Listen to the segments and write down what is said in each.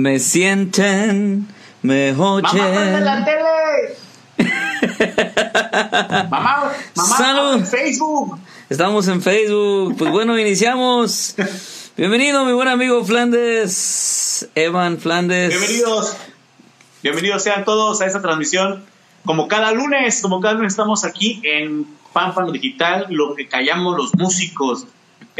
me sienten, me oyen. ¡Mamá, la tele! mamá, mamá, Salud. en Facebook. Estamos en Facebook. Pues bueno, iniciamos. Bienvenido, mi buen amigo Flandes. Evan Flandes. Bienvenidos. Bienvenidos sean todos a esta transmisión. Como cada lunes, como cada lunes estamos aquí en Fanfano Digital, lo que callamos los músicos.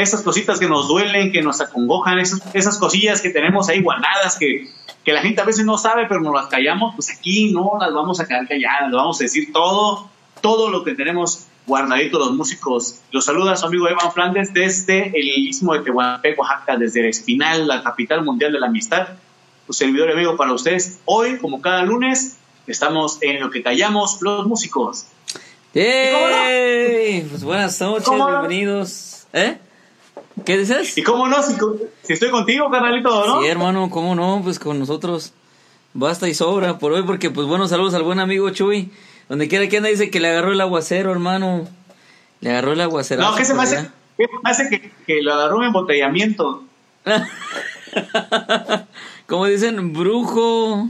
Esas cositas que nos duelen, que nos acongojan, esas, esas cosillas que tenemos ahí guardadas, que, que la gente a veces no sabe, pero nos las callamos, pues aquí no las vamos a quedar calladas, vamos a decir todo, todo lo que tenemos guardadito los músicos. Los saluda su amigo Evan Flandes desde el istmo de Tehuantepec, Oaxaca, desde el Espinal, la capital mundial de la amistad. Un servidor y amigo para ustedes. Hoy, como cada lunes, estamos en lo que callamos los músicos. ¡Yay! Pues buenas noches, bienvenidos. ¿Eh? ¿Qué dices? Y cómo no, si, si estoy contigo, carnalito, ¿no? Sí, hermano, ¿cómo no? Pues con nosotros basta y sobra por hoy, porque pues buenos saludos al buen amigo Chuy. Donde quiera que anda dice que le agarró el aguacero, hermano. Le agarró el aguacero. No, ¿qué se me hace? ¿Qué se me hace que, que lo agarró un embotellamiento? Como dicen, brujo.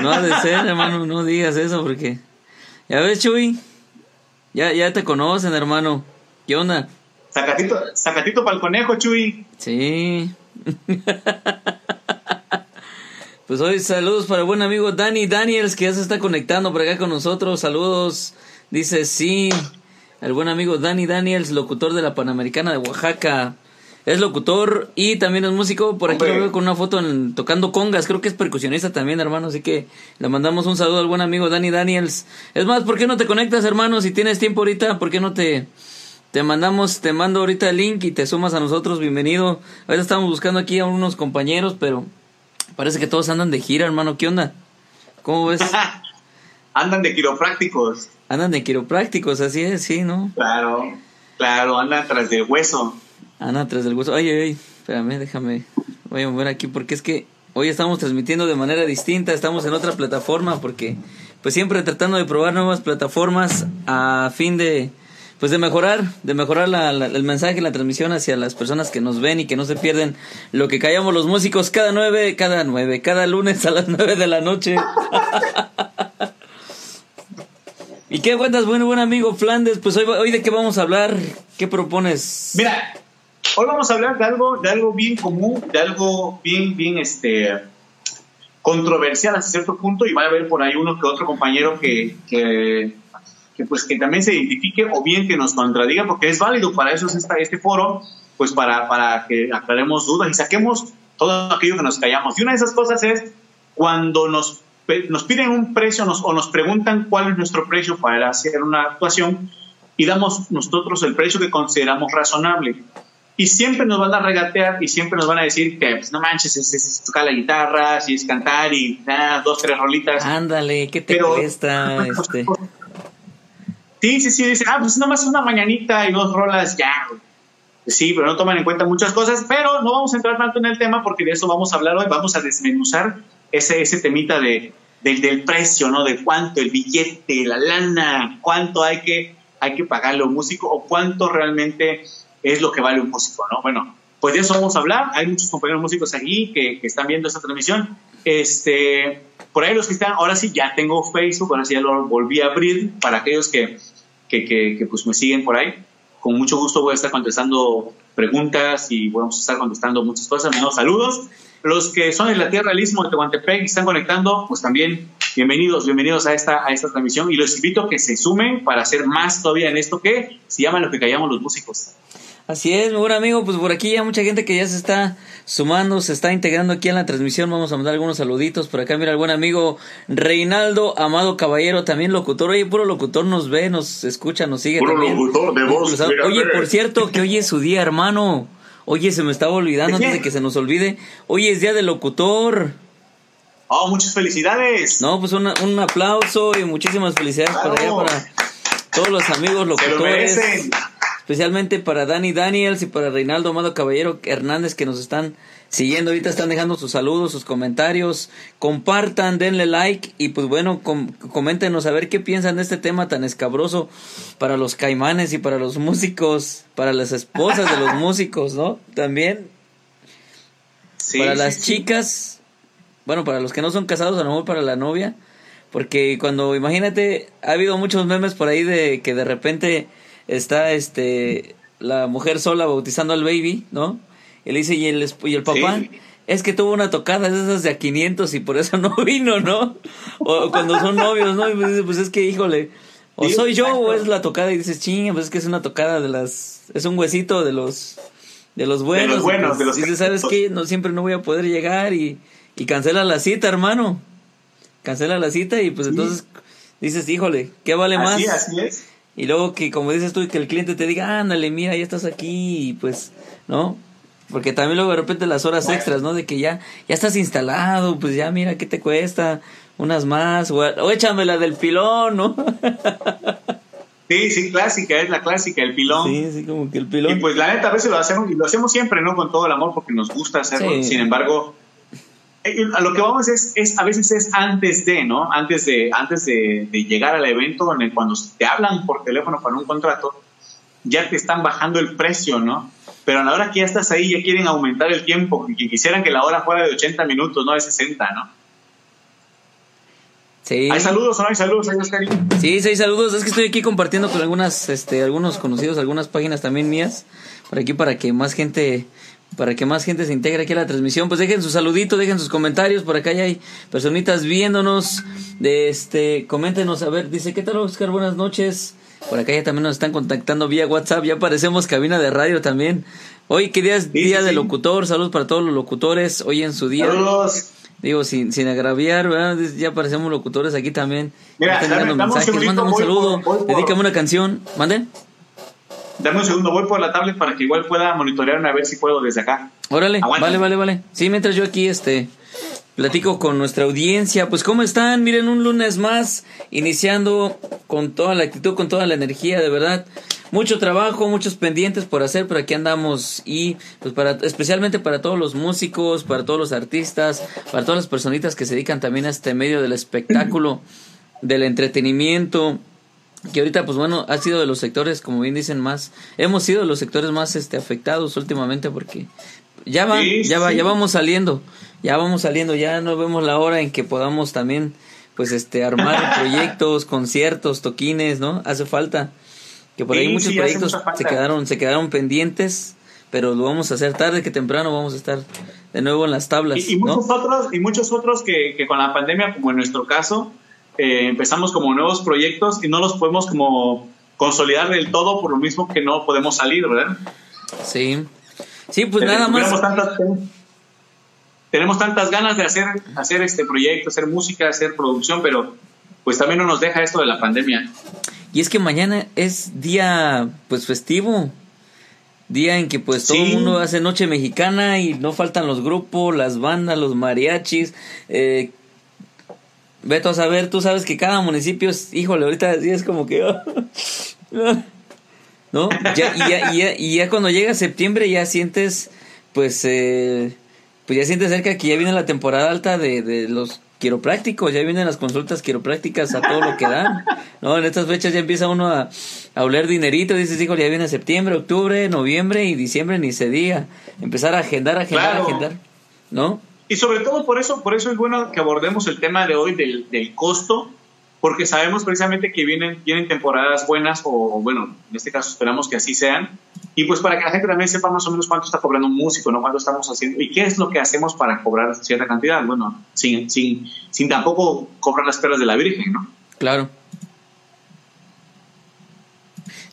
No ha de ser, hermano, no digas eso porque... Ya ves, Chuy. Ya, ya te conocen, hermano. ¿Qué onda? Sacatito, sacatito para el conejo, Chuy. Sí. pues hoy saludos para el buen amigo Danny Daniels que ya se está conectando por acá con nosotros. Saludos. Dice sí. El buen amigo Danny Daniels, locutor de la Panamericana de Oaxaca. Es locutor y también es músico. Por aquí Hombre. lo veo con una foto en- tocando congas. Creo que es percusionista también, hermano. Así que le mandamos un saludo al buen amigo Danny Daniels. Es más, ¿por qué no te conectas, hermano? Si tienes tiempo ahorita, ¿por qué no te, te mandamos, te mando ahorita el link y te sumas a nosotros, bienvenido. Ahorita estamos buscando aquí a unos compañeros, pero parece que todos andan de gira, hermano. ¿Qué onda? ¿Cómo ves? Andan de quiroprácticos. Andan de quiroprácticos, así es, sí, ¿no? Claro, claro, andan tras del hueso. Andan tras del hueso. Ay, ay, ay, espérame, déjame. Voy a mover aquí porque es que hoy estamos transmitiendo de manera distinta, estamos en otra plataforma porque pues siempre tratando de probar nuevas plataformas a fin de pues de mejorar, de mejorar la- la- el mensaje, la transmisión hacia las personas que nos ven y que no se pierden lo que callamos los músicos cada nueve, cada nueve, cada lunes a las nueve de la noche. ¿Y qué cuentas, bueno, buen amigo Flandes? Pues hoy, hoy de qué vamos a hablar, ¿qué propones? Mira, hoy vamos a hablar de algo, de algo bien común, de algo bien, bien, este, controversial hasta cierto punto y va a haber por ahí uno que otro compañero que, que, que, pues que también se identifique o bien que nos contradiga porque es válido para eso es esta, este foro, pues para, para que aclaremos dudas y saquemos todo aquello que nos callamos. Y una de esas cosas es cuando nos, nos piden un precio nos- o nos preguntan cuál es nuestro precio para hacer una actuación y damos nosotros el precio que consideramos razonable. Y siempre nos van a regatear y siempre nos van a decir que, pues, no manches, es, es tocar la guitarra, si es cantar y nada, dos, tres rolitas. Ándale, ¿qué te Pero- cuesta? Este? Sí, sí, sí, dice, ah, pues nomás una mañanita y dos rolas, ya. Sí, pero no toman en cuenta muchas cosas, pero no vamos a entrar tanto en el tema porque de eso vamos a hablar hoy, vamos a desmenuzar ese, ese temita de, del, del precio, ¿no? De cuánto, el billete, la lana, cuánto hay que, hay que pagarle a un músico o cuánto realmente es lo que vale un músico, ¿no? Bueno, pues de eso vamos a hablar, hay muchos compañeros músicos aquí que, que están viendo esta transmisión, este, por ahí los que están, ahora sí ya tengo Facebook, ahora sí ya lo volví a abrir para aquellos que, que, que, que, pues me siguen por ahí. Con mucho gusto voy a estar contestando preguntas y vamos a estar contestando muchas cosas. Menos saludos. Los que son de la tierra del Istmo de Tehuantepec y están conectando, pues también bienvenidos, bienvenidos a esta, a esta transmisión y los invito a que se sumen para hacer más todavía en esto que se llama lo que callamos los músicos. Así es, mi buen amigo, pues por aquí ya mucha gente que ya se está sumando, se está integrando aquí en la transmisión. Vamos a mandar algunos saluditos por acá. Mira, el buen amigo Reinaldo Amado Caballero, también locutor. Oye, puro locutor nos ve, nos escucha, nos sigue Puro también. locutor de voz. Oye, por cierto, que hoy es su día, hermano. Oye, se me estaba olvidando antes de que se nos olvide. Hoy es día del locutor. ¡Oh, muchas felicidades! No, pues una- un aplauso y muchísimas felicidades Claro. para allá, para todos los amigos Se lo locutores. merecen. Especialmente para Dani Daniels y para Reinaldo Amado Caballero Hernández que nos están siguiendo ahorita, están dejando sus saludos, sus comentarios. Compartan, denle like y pues bueno, com- coméntenos a ver qué piensan de este tema tan escabroso para los caimanes y para los músicos, para las esposas de los músicos, ¿no? También Sí, para sí, las sí. chicas bueno, para los que no son casados, a lo mejor para la novia, porque cuando, imagínate, ha habido muchos memes por ahí de que de repente está este la mujer sola bautizando al baby, ¿no? Y le dice, ¿y el, y el papá? Es que tuvo una tocada de esas de a 500 y por eso no vino, ¿no? O cuando son novios, ¿no? Y pues, pues es que, híjole, o soy yo o es la tocada y dices, chinga, pues es que es una tocada de las... Es un huesito de los... De los buenos. De los buenos, pues, de los Dices, ¿sabes qué? No, siempre no voy a poder llegar y, y cancela la cita, hermano. Cancela la cita y pues entonces dices, híjole, ¿qué vale más? Así es. Y luego que, como dices tú, que el cliente te diga, ándale, mira, ya estás aquí y pues, ¿no? Porque también luego de repente las horas extras, ¿no? De que ya, ya estás instalado, pues ya mira, ¿qué te cuesta? unas más, o, échame la del pilón, ¿no? Sí, sí, clásica, es la clásica, el pilón. Sí, sí, como que el pilón. Y pues la neta, a veces lo hacemos, y lo hacemos siempre, ¿no? Con todo el amor, porque nos gusta hacerlo. Sin embargo, a lo que vamos es, es, a veces es antes de, ¿no? Antes de, antes de, llegar al evento, en el, cuando te hablan por teléfono para un contrato, ya te están bajando el precio, ¿no? Pero a la hora que ya estás ahí, ya quieren aumentar el tiempo, y quisieran que la hora fuera de 80 minutos, no de 60, ¿no? ¿Hay saludos o no hay saludos? Sí, sí, hay saludos. Es que estoy aquí compartiendo con algunas, este, algunos conocidos, algunas páginas también mías, por aquí para que más gente, para que más gente se integre aquí a la transmisión. Pues dejen su saludito, dejen sus comentarios. Por acá ya hay personitas viéndonos. De este, coméntenos, a ver, dice, ¿qué tal Oscar? Buenas noches. Por acá ya también nos están contactando vía WhatsApp. Ya aparecemos cabina de radio también. Hoy, ¿qué día es día de locutor? Saludos para todos los locutores. Hoy en su día. Saludos. Digo, sin, sin agraviar, ¿verdad? Ya parecemos locutores aquí también. Mira, dame, mensajes, un mándame un saludo, dedícame una canción. ¿Mande? Dame un segundo, voy por la tablet para que igual pueda monitorearme a ver si puedo desde acá. Órale, vale, vale, vale. Sí, mientras yo aquí este platico con nuestra audiencia. Pues, ¿cómo están? Miren, un lunes más, iniciando con toda la actitud, con toda la energía, de verdad mucho trabajo, muchos pendientes por hacer, pero aquí andamos y pues para especialmente para todos los músicos, para todos los artistas, para todas las personitas que se dedican también a este medio del espectáculo, del entretenimiento, que ahorita pues bueno, ha sido de los sectores, como bien dicen, más hemos sido de los sectores más este afectados últimamente porque ya va, ya va, ya vamos saliendo, ya vamos saliendo, ya no vemos la hora en que podamos también pues este armar proyectos, conciertos, toquines, ¿no? Hace falta que por ahí muchos proyectos se quedaron, se quedaron pendientes, pero lo vamos a hacer tarde que temprano, vamos a estar de nuevo en las tablas. Y, muchos otros, y muchos otros que, que, con la pandemia, como en nuestro caso, eh, empezamos como nuevos proyectos y no los podemos como consolidar del todo por lo mismo que no podemos salir, ¿verdad? Sí. Sí, pues nada más. Tantas, tenemos tantas ganas de hacer, hacer este proyecto, hacer música, hacer producción, pero pues también no nos deja esto de la pandemia. Y es que mañana es día pues festivo. Día en que pues todo el mundo hace noche mexicana y no faltan los grupos, las bandas, los mariachis. Eh, Veto a saber, tú sabes que cada municipio es, híjole, ahorita es como que... ¿No? Ya, y, ya, y, ya, y, ya, cuando llega septiembre ya sientes, pues, eh, pues ya sientes cerca que ya viene la temporada alta de, de los quiroprácticos, ya vienen las consultas quiroprácticas a todo lo que dan, ¿no? En estas fechas ya empieza uno a, a oler dinerito, dices, hijo, ya viene septiembre, octubre, noviembre y diciembre ni se diga, empezar a agendar, agendar, agendar, ¿no? Y sobre todo por eso, por eso es bueno que abordemos el tema de hoy del, del costo porque sabemos precisamente que vienen, vienen temporadas buenas, o bueno, en este caso esperamos que así sean, y pues para que la gente también sepa más o menos cuánto está cobrando un músico, ¿no? Cuánto estamos haciendo, y qué es lo que hacemos para cobrar cierta cantidad, bueno, sin, sin, sin tampoco cobrar las perlas de la Virgen, ¿no? Claro.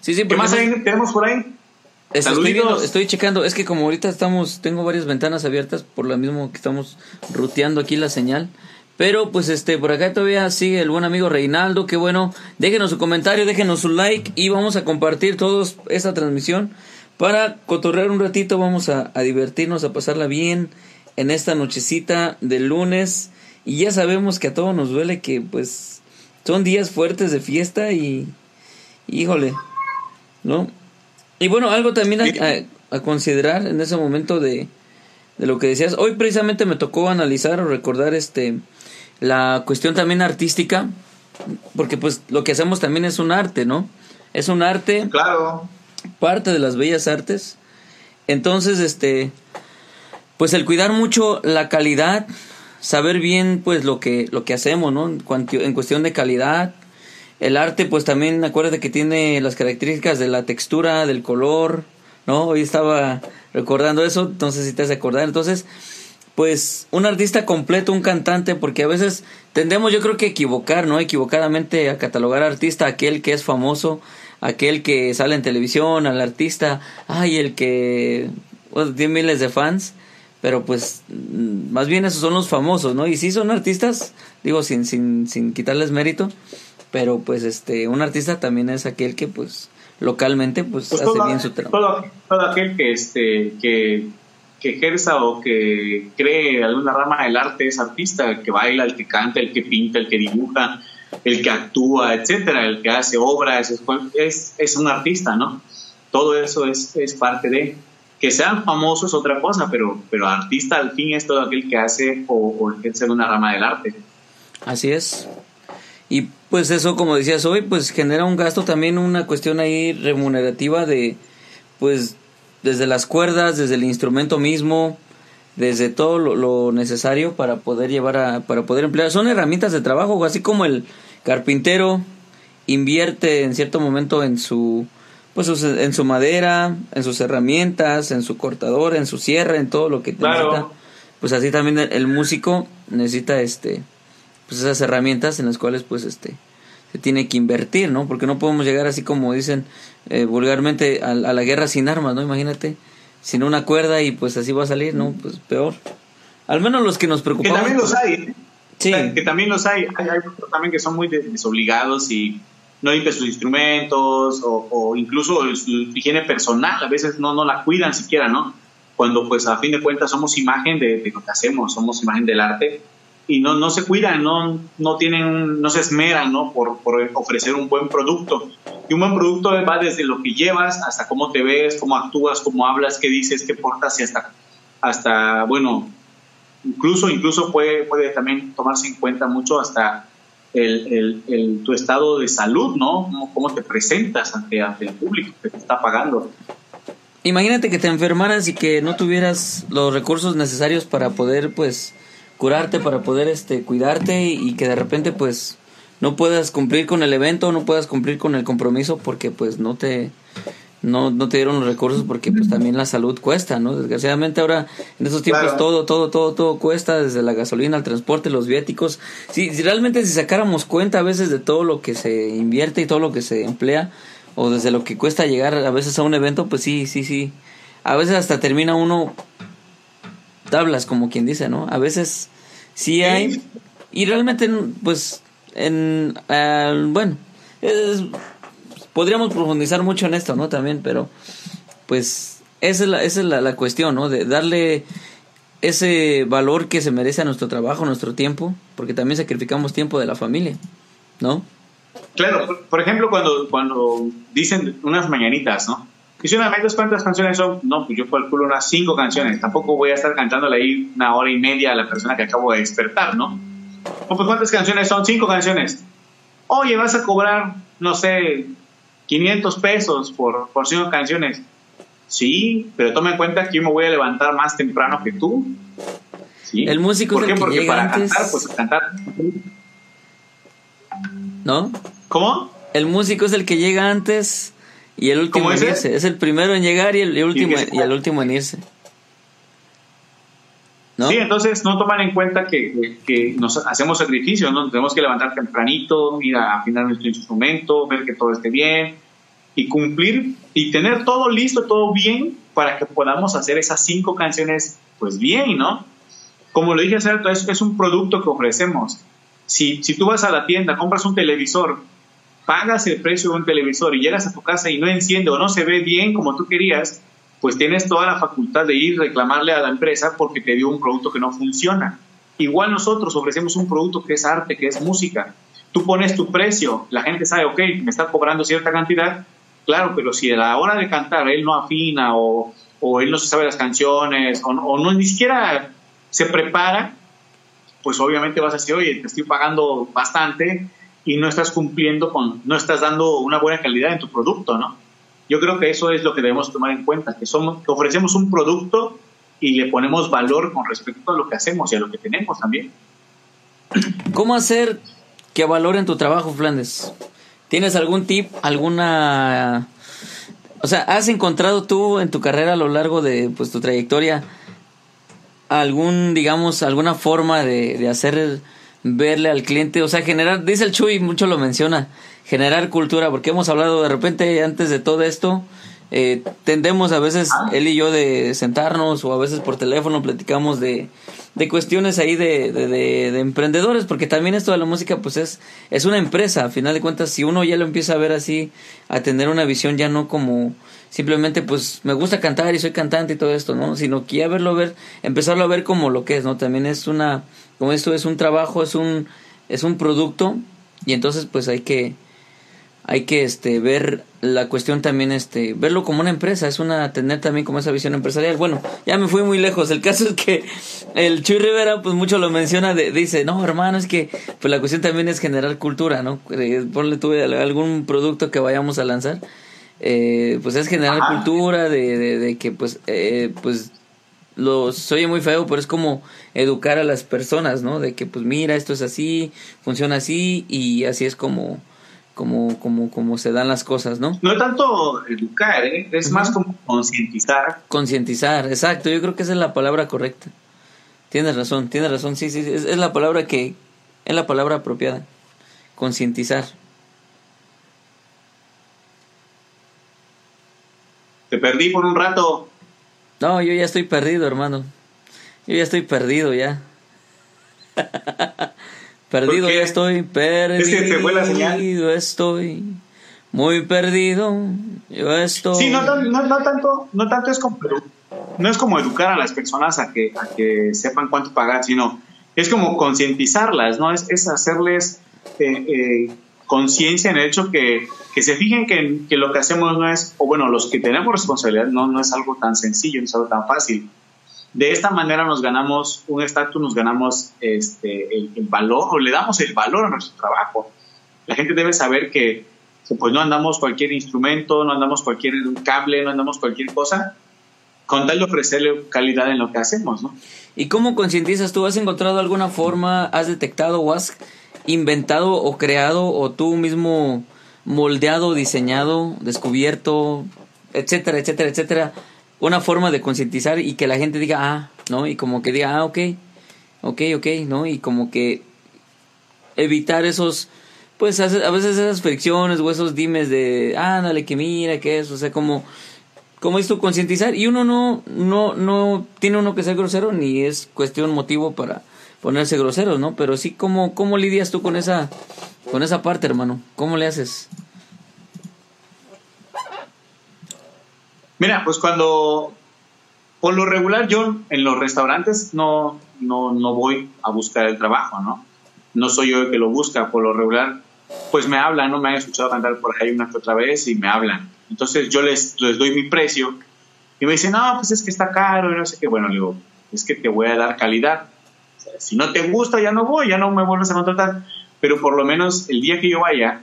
Sí, sí, ¿Qué más tenemos por ahí? Estoy, estoy checando, es que como ahorita estamos, tengo varias ventanas abiertas por lo mismo que estamos ruteando aquí la señal. Pero pues este, por acá todavía sigue el buen amigo Reinaldo, qué bueno. Déjenos su comentario, déjenos su like y vamos a compartir todos esta transmisión para cotorrear un ratito, vamos a, divertirnos, a pasarla bien en esta nochecita de lunes. Y ya sabemos que a todos nos duele que pues son días fuertes de fiesta y híjole, ¿no? Y bueno, algo también a, a considerar en ese momento de, de lo que decías. Hoy precisamente me tocó analizar o recordar este la cuestión también artística, porque pues lo que hacemos también es un arte, ¿no? Es un arte. Claro. Parte de las bellas artes. Entonces, este, pues el cuidar mucho la calidad, saber bien pues lo que, lo que hacemos, ¿no? En, en cuestión de calidad. El arte pues también acuérdate que tiene las características de la textura, del color, ¿no? Hoy estaba recordando eso, entonces si te has de acordar. Entonces, pues un artista completo, un cantante, porque a veces tendemos yo creo que equivocar, ¿no? Equivocadamente a catalogar artista aquel que es famoso, aquel que sale en televisión, al artista, ay, el que tiene miles de fans, pero pues más bien esos son los famosos, ¿no? Y sí son artistas, digo sin sin sin quitarles mérito, pero pues este un artista también es aquel que pues localmente pues, pues hace bien su trabajo. todo aquel que este que que ejerza o que cree alguna rama del arte es artista, el que baila, el que canta, el que pinta, el que dibuja, el que actúa, etcétera, el que hace obras, es, es un artista, ¿no? Todo eso es, es parte de. Que sean famosos es otra cosa, pero, pero artista al fin es todo aquel que hace o, o ejerce una rama del arte. Así es. Y pues eso, como decías hoy, pues genera un gasto también, una cuestión ahí remunerativa de, pues desde las cuerdas, desde el instrumento mismo, desde todo lo, necesario para poder llevar a, para poder emplear. Son herramientas de trabajo, así como el carpintero invierte en cierto momento en su pues en su madera, en sus herramientas, en su cortador, en su sierra, en todo lo que necesita. Pues así también el, músico necesita este pues esas herramientas en las cuales pues este se tiene que invertir, ¿no? Porque no podemos llegar así como dicen eh, vulgarmente a, la guerra sin armas, ¿no? Imagínate, sin una cuerda y pues así va a salir, ¿no? Pues peor. Al menos los que nos preocupamos. Que también los hay, ¿eh? Sí. que también los hay. Hay, hay también que son muy desobligados y no limpian sus instrumentos o, incluso su higiene personal. A veces no, no la cuidan siquiera, ¿no? Cuando pues a fin de cuentas somos imagen de, de lo que hacemos, somos imagen del arte y no, no se cuidan, no, no, tienen, no se esmeran ¿no? Por, por, ofrecer un buen producto. Y un buen producto va desde lo que llevas hasta cómo te ves, cómo actúas, cómo hablas, qué dices, qué portas y hasta, hasta bueno, incluso, incluso puede, puede también tomarse en cuenta mucho hasta el, el, tu estado de salud, ¿no? Cómo, cómo te presentas ante, ante el público que te está pagando. Imagínate que te enfermaras y que no tuvieras los recursos necesarios para poder, pues, curarte, para poder este, cuidarte y, que de repente pues no puedas cumplir con el evento, no puedas cumplir con el compromiso porque pues no te no, no te dieron los recursos porque pues también la salud cuesta, ¿no? Desgraciadamente ahora en estos tiempos todo, todo, todo, todo cuesta, desde la gasolina, el transporte, los viáticos. Si, si realmente si sacáramos cuenta a veces de todo lo que se invierte y todo lo que se emplea, o desde lo que cuesta llegar a veces a un evento, pues sí, sí, sí. A veces hasta termina uno tablas, como quien dice, ¿no? A veces sí hay. Y realmente, pues, en. bueno, podríamos profundizar mucho en esto, ¿no? También, pero, pues, esa es la, esa es la, cuestión, ¿no? De darle ese valor que se merece a nuestro trabajo, nuestro tiempo, porque también sacrificamos tiempo de la familia, ¿no? Claro, por ejemplo, cuando, cuando dicen unas mañanitas, ¿no? Y si una vez cuántas canciones son, no, pues yo calculo unas cinco canciones. Tampoco voy a estar cantándole ahí una hora y media a la persona que acabo de despertar, ¿no? O pues cuántas canciones son, cinco canciones. Oye, vas a cobrar, no sé, 500 pesos por, por cinco canciones. Sí, pero toma en cuenta que yo me voy a levantar más temprano que tú. ¿Sí? El músico es el que Porque llega para antes... cantar, pues cantar. ¿No? ¿Cómo? El músico es el que llega antes y el último en irse. Es el primero en llegar y el, último, y, el último en irse. ¿No? Sí, entonces no toman en cuenta que, que, nos hacemos sacrificios, ¿no? Tenemos que levantar tempranito, ir a afinar nuestro instrumento, ver que todo esté bien y cumplir y tener todo listo, todo bien para que podamos hacer esas cinco canciones pues bien, ¿no? Como lo dije hace rato, es, es un producto que ofrecemos. Si, si tú vas a la tienda, compras un televisor pagas el precio de un televisor y llegas a tu casa y no enciende o no se ve bien como tú querías, pues tienes toda la facultad de ir reclamarle a la empresa porque te dio un producto que no funciona. Igual nosotros ofrecemos un producto que es arte, que es música. Tú pones tu precio, la gente sabe, ok, me está cobrando cierta cantidad, claro, pero si a la hora de cantar él no afina o, o él no se sabe las canciones o, o no ni siquiera se prepara, pues obviamente vas a decir, oye, te estoy pagando bastante, y no estás cumpliendo con, no estás dando una buena calidad en tu producto, ¿no? Yo creo que eso es lo que debemos tomar en cuenta, que, somos, ofrecemos un producto y le ponemos valor con respecto a lo que hacemos y a lo que tenemos también. ¿Cómo hacer que valoren tu trabajo, Flandes? ¿Tienes algún tip, alguna... O sea, ¿has encontrado tú en tu carrera a lo largo de pues, tu trayectoria algún, digamos, alguna forma de, de hacer verle al cliente? O sea, generar, dice el Chuy, mucho lo menciona, generar cultura, porque hemos hablado de repente antes de todo esto, eh, tendemos a veces ah. él y yo de sentarnos o a veces por teléfono platicamos de, de cuestiones ahí de, de, de, emprendedores, porque también esto de la música pues es, es una empresa, a final de cuentas si uno ya lo empieza a ver así, a tener una visión ya no como simplemente pues me gusta cantar y soy cantante y todo esto, ¿no? Sino que ya verlo ver, empezarlo a ver como lo que es, ¿no? También es una, como esto es un trabajo, es un, es un producto y entonces pues hay que, hay que este ver la cuestión también este verlo como una empresa es una tener también como esa visión empresarial bueno ya me fui muy lejos el caso es que el Chuy Rivera pues mucho lo menciona dice no hermano es que pues la cuestión también es generar cultura no eh, ponle tú algún producto que vayamos a lanzar eh, pues es generar cultura de, de, que pues eh, pues lo oye muy feo pero es como educar a las personas no de que pues mira esto es así funciona así y así es como como, como, como se dan las cosas, ¿no? No tanto educar, ¿eh? es más como concientizar. Concientizar, exacto, yo creo que esa es la palabra correcta. Tienes razón, tienes razón, sí, sí, es, es la palabra que, es la palabra apropiada, concientizar. Te perdí por un rato. No, yo ya estoy perdido, hermano. Yo ya estoy perdido ya. Perdido ya estoy, perdido estoy. Muy perdido, yo estoy. Sí, no, no, tanto, no tanto es como, no es como educar a las personas a que, a que sepan cuánto pagar, sino es como concientizarlas, ¿no? Es, es hacerles eh, eh, conciencia en el hecho que, que se fijen que, que, lo que hacemos no es, o bueno, los que tenemos responsabilidad no, no es algo tan sencillo, no es algo tan fácil de esta manera nos ganamos un estatus, nos ganamos este, el, valor o le damos el valor a nuestro trabajo. La gente debe saber que, pues no andamos cualquier instrumento, no andamos cualquier cable, no andamos cualquier cosa, con tal de ofrecerle calidad en lo que hacemos, ¿no? ¿Y cómo concientizas tú? ¿Has encontrado alguna forma, has detectado o has inventado o creado o tú mismo moldeado, diseñado, descubierto, etcétera, etcétera, etcétera? una forma de concientizar y que la gente diga, ah, ¿no? Y como que diga, ah, ok, ok, ok, ¿no? Y como que evitar esos, pues a veces esas fricciones o esos dimes de, ándale, que mira, que eso, o sea, como, como esto concientizar y uno no, no, no tiene uno que ser grosero ni es cuestión motivo para ponerse grosero, ¿no? Pero sí, ¿cómo, cómo lidias tú con esa, con esa parte, hermano? ¿Cómo le haces? Mira, pues cuando, por lo regular, yo en los restaurantes no, no, no voy a buscar el trabajo, ¿no? No soy yo el que lo busca, por lo regular, pues me hablan, ¿no? Me han escuchado cantar por ahí una que otra vez y me hablan. Entonces yo les, les doy mi precio y me dicen, no, pues es que está caro y no sé qué. Bueno, le digo, es que te voy a dar calidad. Si no te gusta, ya no voy, ya no me vuelves a contratar. Pero por lo menos el día que yo vaya,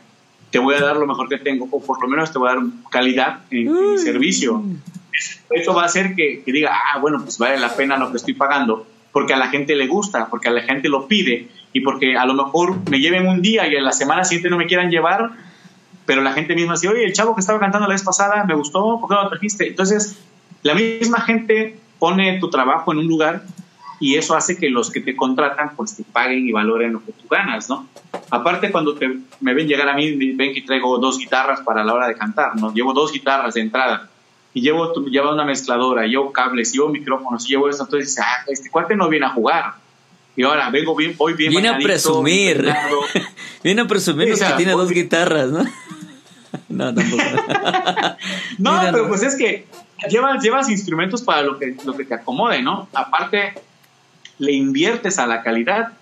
te voy a dar lo mejor que tengo, o por lo menos te voy a dar calidad en, mi servicio. Eso va a hacer que, diga, ah, bueno, pues vale la pena lo que estoy pagando, porque a la gente le gusta, porque a la gente lo pide, y porque a lo mejor me lleven un día y en la semana siguiente no me quieran llevar, pero la gente misma dice, oye, el chavo que estaba cantando la vez pasada me gustó, ¿por qué no lo trajiste? Entonces, la misma gente pone tu trabajo en un lugar y eso hace que los que te contratan pues te paguen y valoren lo que tú ganas, ¿no? Aparte cuando te, me ven llegar a mí, ven que traigo dos guitarras para la hora de cantar, ¿no? Llevo dos guitarras de entrada y llevo, llevo una mezcladora, llevo cables, llevo micrófonos, llevo esto, entonces ah, este cuate no viene a jugar. Y ahora vengo bien, hoy bien. Viene a presumir. viene a presumir que tiene dos guitarras, ¿no? no, tampoco. no, pero pues es que llevas, llevas instrumentos para lo que, lo que te acomode, ¿no? Aparte, le inviertes a la calidad,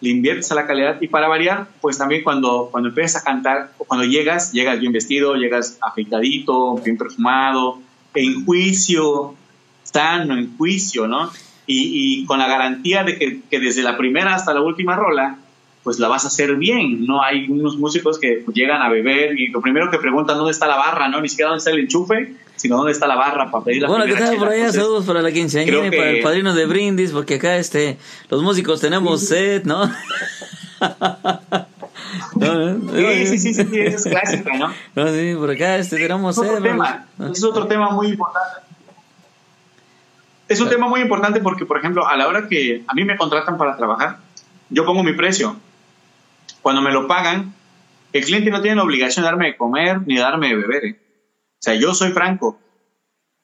le inviertes a la calidad y para variar, pues también cuando, cuando empiezas a cantar, cuando llegas, llegas bien vestido, llegas afeitadito, bien perfumado, en juicio, sano, en juicio, ¿no? Y, y con la garantía de que, que, desde la primera hasta la última rola, pues la vas a hacer bien. No hay unos músicos que llegan a beber y lo primero que preguntan dónde está la barra, ¿no? Ni siquiera dónde está el enchufe, sino dónde está la barra para pedir la Bueno, ¿qué tal por allá? Saludos para la quinceañera y para el padrino de brindis, porque acá este, los músicos tenemos sed, ¿no? sí, sí, sí, sí, sí, eso es clásica, ¿no? No, sí, por acá este, tenemos es otro tema, Es otro tema muy importante. Es un tema muy importante porque, por ejemplo, a la hora que a mí me contratan para trabajar, yo pongo mi precio. Cuando me lo pagan, el cliente no tiene la obligación de darme de comer ni de darme de beber. ¿eh? O sea, yo soy franco.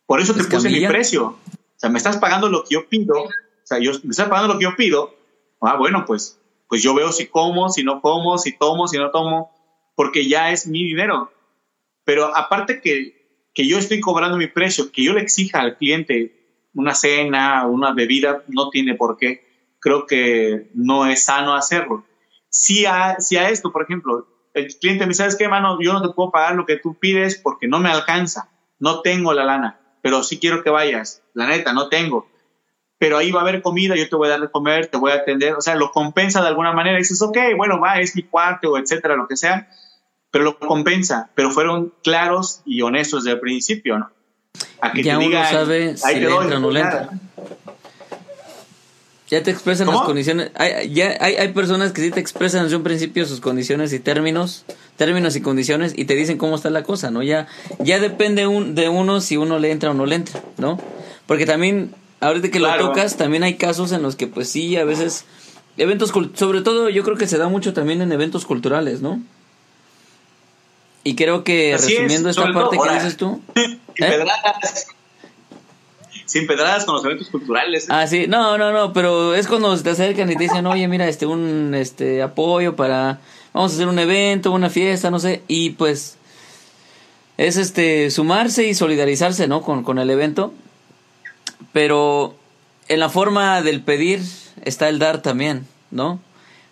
Por eso te puse mi precio. O sea, me estás pagando lo que yo pido. O sea, yo, me estás pagando lo que yo pido. Ah, bueno, pues pues yo veo si como, si no como, si tomo, si no tomo, porque ya es mi dinero. Pero aparte que, que yo estoy cobrando mi precio, que yo le exija al cliente una cena, una bebida, no tiene por qué. Creo que no es sano hacerlo. Si a, si a esto, por ejemplo, el cliente me dice, ¿sabes qué, mano? Yo no te puedo pagar lo que tú pides porque no me alcanza, no tengo la lana, pero sí quiero que vayas. La neta, no tengo pero ahí va a haber comida, yo te voy a dar de comer, te voy a atender, o sea, lo compensa de alguna manera, y dices, ok, bueno, va, es mi cuarto, etcétera, lo que sea, pero lo compensa, pero fueron claros y honestos desde el principio, ¿no? A que ya te uno sabe si le entra o no le entra. Ya te expresan las condiciones. Hay, ya hay, hay personas que sí te expresan desde un principio sus condiciones y términos, términos y condiciones y te dicen cómo está la cosa, ¿no? Ya, ya depende un, de uno si uno le entra o no le entra, ¿no? Porque también ahorita que lo tocas, también hay casos en los que pues sí, a veces eventos sobre todo yo creo que se da mucho también en eventos culturales, ¿no? Y creo que resumiendo esta parte que dices tú, ¿eh? Sin pedradas con los eventos culturales. Ah, sí, no, no, no, pero es cuando te acercan y te dicen, "Oye, mira, este un este apoyo para vamos a hacer un evento, una fiesta, no sé." Y pues es este sumarse y solidarizarse, ¿no? Con, con el evento pero en la forma del pedir está el dar también, ¿no?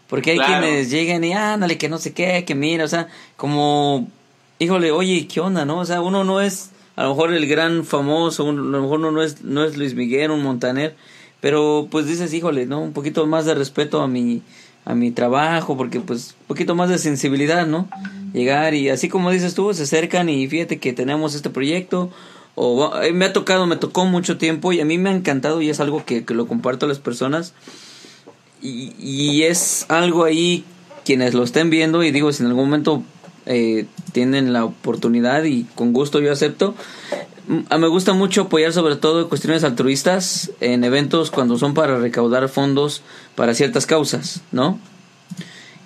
Porque hay quienes llegan y ándale, que no sé qué, que mira, o sea, como, híjole, oye, ¿qué onda, no? O sea, uno no es, a lo mejor el gran famoso, a lo mejor uno no es, no es Luis Miguel, un Montaner, pero pues dices, híjole, ¿no? Un poquito más de respeto a mi, a mi trabajo, porque pues un poquito más de sensibilidad, ¿no? Llegar y así como dices tú, se acercan y fíjate que tenemos este proyecto, o me ha tocado, me tocó mucho tiempo y a mí me ha encantado y es algo que, lo comparto a las personas y, y, es algo ahí quienes lo estén viendo y digo si en algún momento eh, tienen la oportunidad y con gusto yo acepto mm, me gusta mucho apoyar sobre todo cuestiones altruistas en eventos cuando son para recaudar fondos para ciertas causas, ¿no?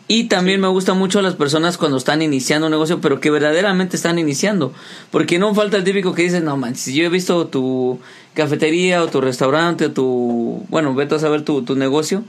Y también me gusta mucho las personas cuando están iniciando un negocio, pero que verdaderamente están iniciando. Porque no falta el típico que dice, no manches, yo he visto tu cafetería o tu restaurante o tu, bueno, vete a saber tu, tu negocio,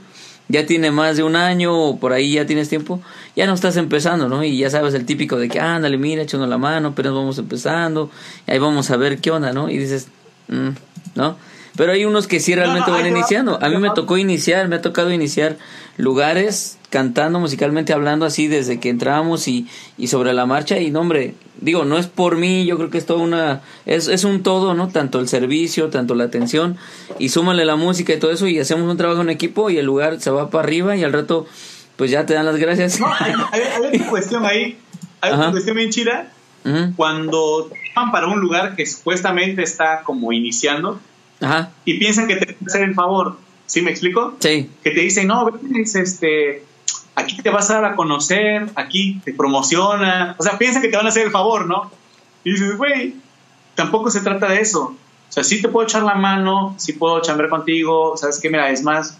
ya tiene más de un año o por ahí ya tienes tiempo, ya no estás empezando, ¿no? Y ya sabes el típico de que, ándale, mira, echando la mano, pero vamos empezando, y ahí vamos a ver qué onda, ¿no? Y dices, mm", ¿no? Pero hay unos que sí realmente van iniciando. A mí me tocó iniciar, me ha tocado iniciar lugares cantando musicalmente hablando así desde que entramos y, y sobre la marcha. Y no hombre digo no es por mí yo creo que es todo una es, es un todo no tanto el servicio tanto la atención. Y súmale la música y todo eso y hacemos un trabajo en equipo y el lugar se va para arriba y al rato pues ya te dan las gracias. No, hay, hay, una cuestión ahí hay una cuestión bien chida. Cuando van para un lugar que supuestamente está como iniciando Ajá. y piensan que te van a hacer el favor ¿Sí me explico? Sí. Que te dicen, no, este, aquí te vas a dar a conocer, aquí te promociona. O sea, piensan que te van a hacer el favor, ¿no? Y dices, güey, tampoco se trata de eso. O sea, sí te puedo echar la mano, sí puedo chambear contigo, ¿sabes qué? Mira, es más,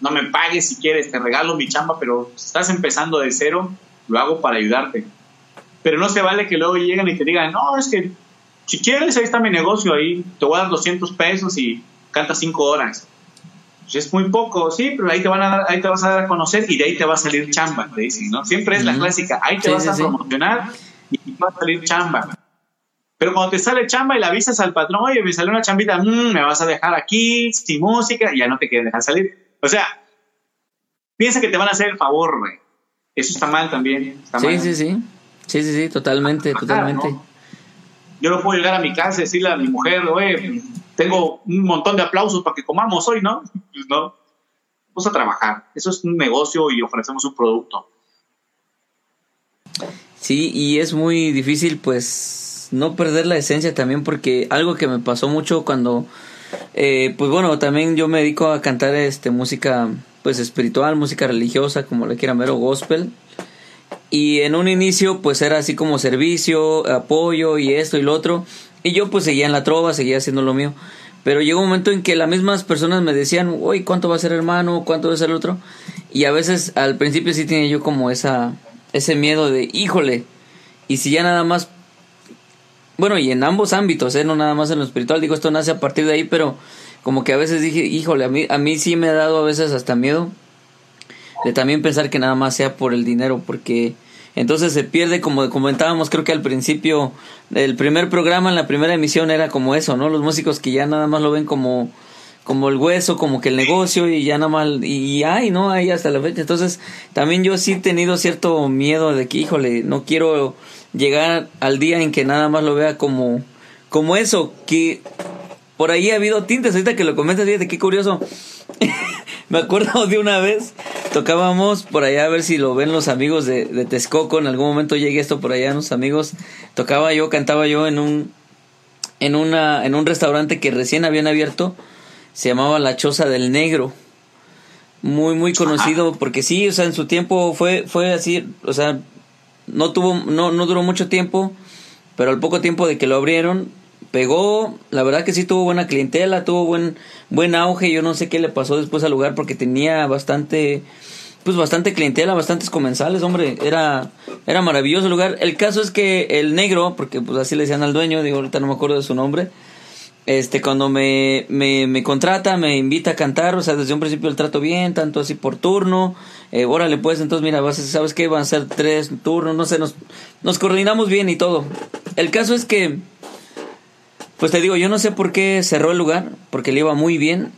no me pagues si quieres, te regalo mi chamba, pero si estás empezando de cero, lo hago para ayudarte. Pero no se vale que luego lleguen y te digan, no, es que si quieres, ahí está mi negocio, ahí te voy a dar 200 pesos y canta 5 horas. Pues es muy poco, sí, pero ahí te, van a ahí te vas a dar a conocer y de ahí te va a salir chamba, te dicen, ¿no? Siempre es la clásica, ahí te vas a promocionar y te va a salir chamba. Pero cuando te sale chamba y le avisas al patrón, oye, me salió una chambita, mm, me vas a dejar aquí sin música, y ya no te quieren dejar salir. O sea, piensa que te van a hacer el favor, güey. Eso está mal también. sí, sí, sí. Sí, sí, sí, totalmente, totalmente. Yo no puedo llegar a mi casa y decirle a mi mujer, oye, tengo un montón de aplausos para que comamos hoy, ¿no? Pues no. vamos a trabajar. Eso es un negocio y ofrecemos un producto. Sí, y es muy difícil pues no perder la esencia también porque algo que me pasó mucho cuando, eh, pues bueno, también yo me dedico a cantar este música pues espiritual, música religiosa, como le quieran ver, o gospel. Y en un inicio pues era así como servicio, apoyo y esto y lo otro. Y yo pues seguía en la trova, seguía haciendo lo mío. Pero llegó un momento en que las mismas personas me decían, uy, ¿cuánto va a ser hermano? ¿Cuánto va a ser el otro? Y a veces al principio sí tenía yo como esa, ese miedo de, híjole, y si ya nada más, bueno, y en ambos ámbitos, ¿eh? no nada más en lo espiritual, digo, esto nace a partir de ahí, pero como que a veces dije, híjole, a mí, a mí sí me ha dado a veces hasta miedo de también pensar que nada más sea por el dinero, porque entonces se pierde, como comentábamos, creo que al principio, el primer programa, en la primera emisión era como eso, ¿no? Los músicos que ya nada más lo ven como como el hueso, como que el negocio y ya nada más, y, hay, ¿no? Hay hasta la fecha. Entonces, también yo sí he tenido cierto miedo de que, híjole, no quiero llegar al día en que nada más lo vea como, como eso, que por ahí ha habido tintes, ahorita que lo comentas, fíjate qué curioso. Me acuerdo de una vez, tocábamos por allá a ver si lo ven los amigos de, de Texcoco, en algún momento llegué esto por allá, unos amigos, tocaba yo, cantaba yo en un, en una, en un restaurante que recién habían abierto, se llamaba La Choza del Negro. Muy, muy conocido, porque sí, o sea, en su tiempo fue, fue así, o sea, no tuvo, no, no duró mucho tiempo, pero al poco tiempo de que lo abrieron, pegó, la verdad que sí tuvo buena clientela, tuvo buen, buen auge, yo no sé qué le pasó después al lugar porque tenía bastante, pues bastante clientela, bastantes comensales, hombre, era, era maravilloso el lugar. El caso es que el negro, porque pues así le decían al dueño, digo, ahorita no me acuerdo de su nombre, este, cuando me, me, me, contrata, me invita a cantar, o sea, desde un principio el trato bien, tanto así por turno, eh, órale pues, entonces mira, vas, ¿sabes qué? Van a ser tres turnos, no sé, nos, nos coordinamos bien y todo. El caso es que, pues te digo, yo no sé por qué cerró el lugar, porque le iba muy bien.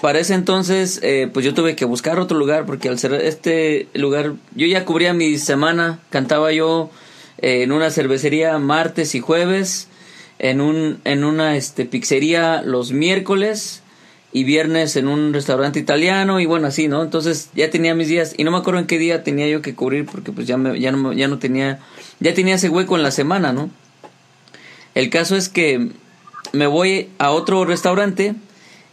Para ese entonces, eh, pues yo tuve que buscar otro lugar, porque al cerrar este lugar, yo ya cubría mi semana, cantaba yo eh, en una cervecería martes y jueves, en, un, en una este, pizzería los miércoles y viernes en un restaurante italiano y bueno, así, ¿no? Entonces ya tenía mis días y no me acuerdo en qué día tenía yo que cubrir porque pues ya, me, ya, no, ya no tenía, ya tenía ese hueco en la semana, ¿no? El caso es que me voy a otro restaurante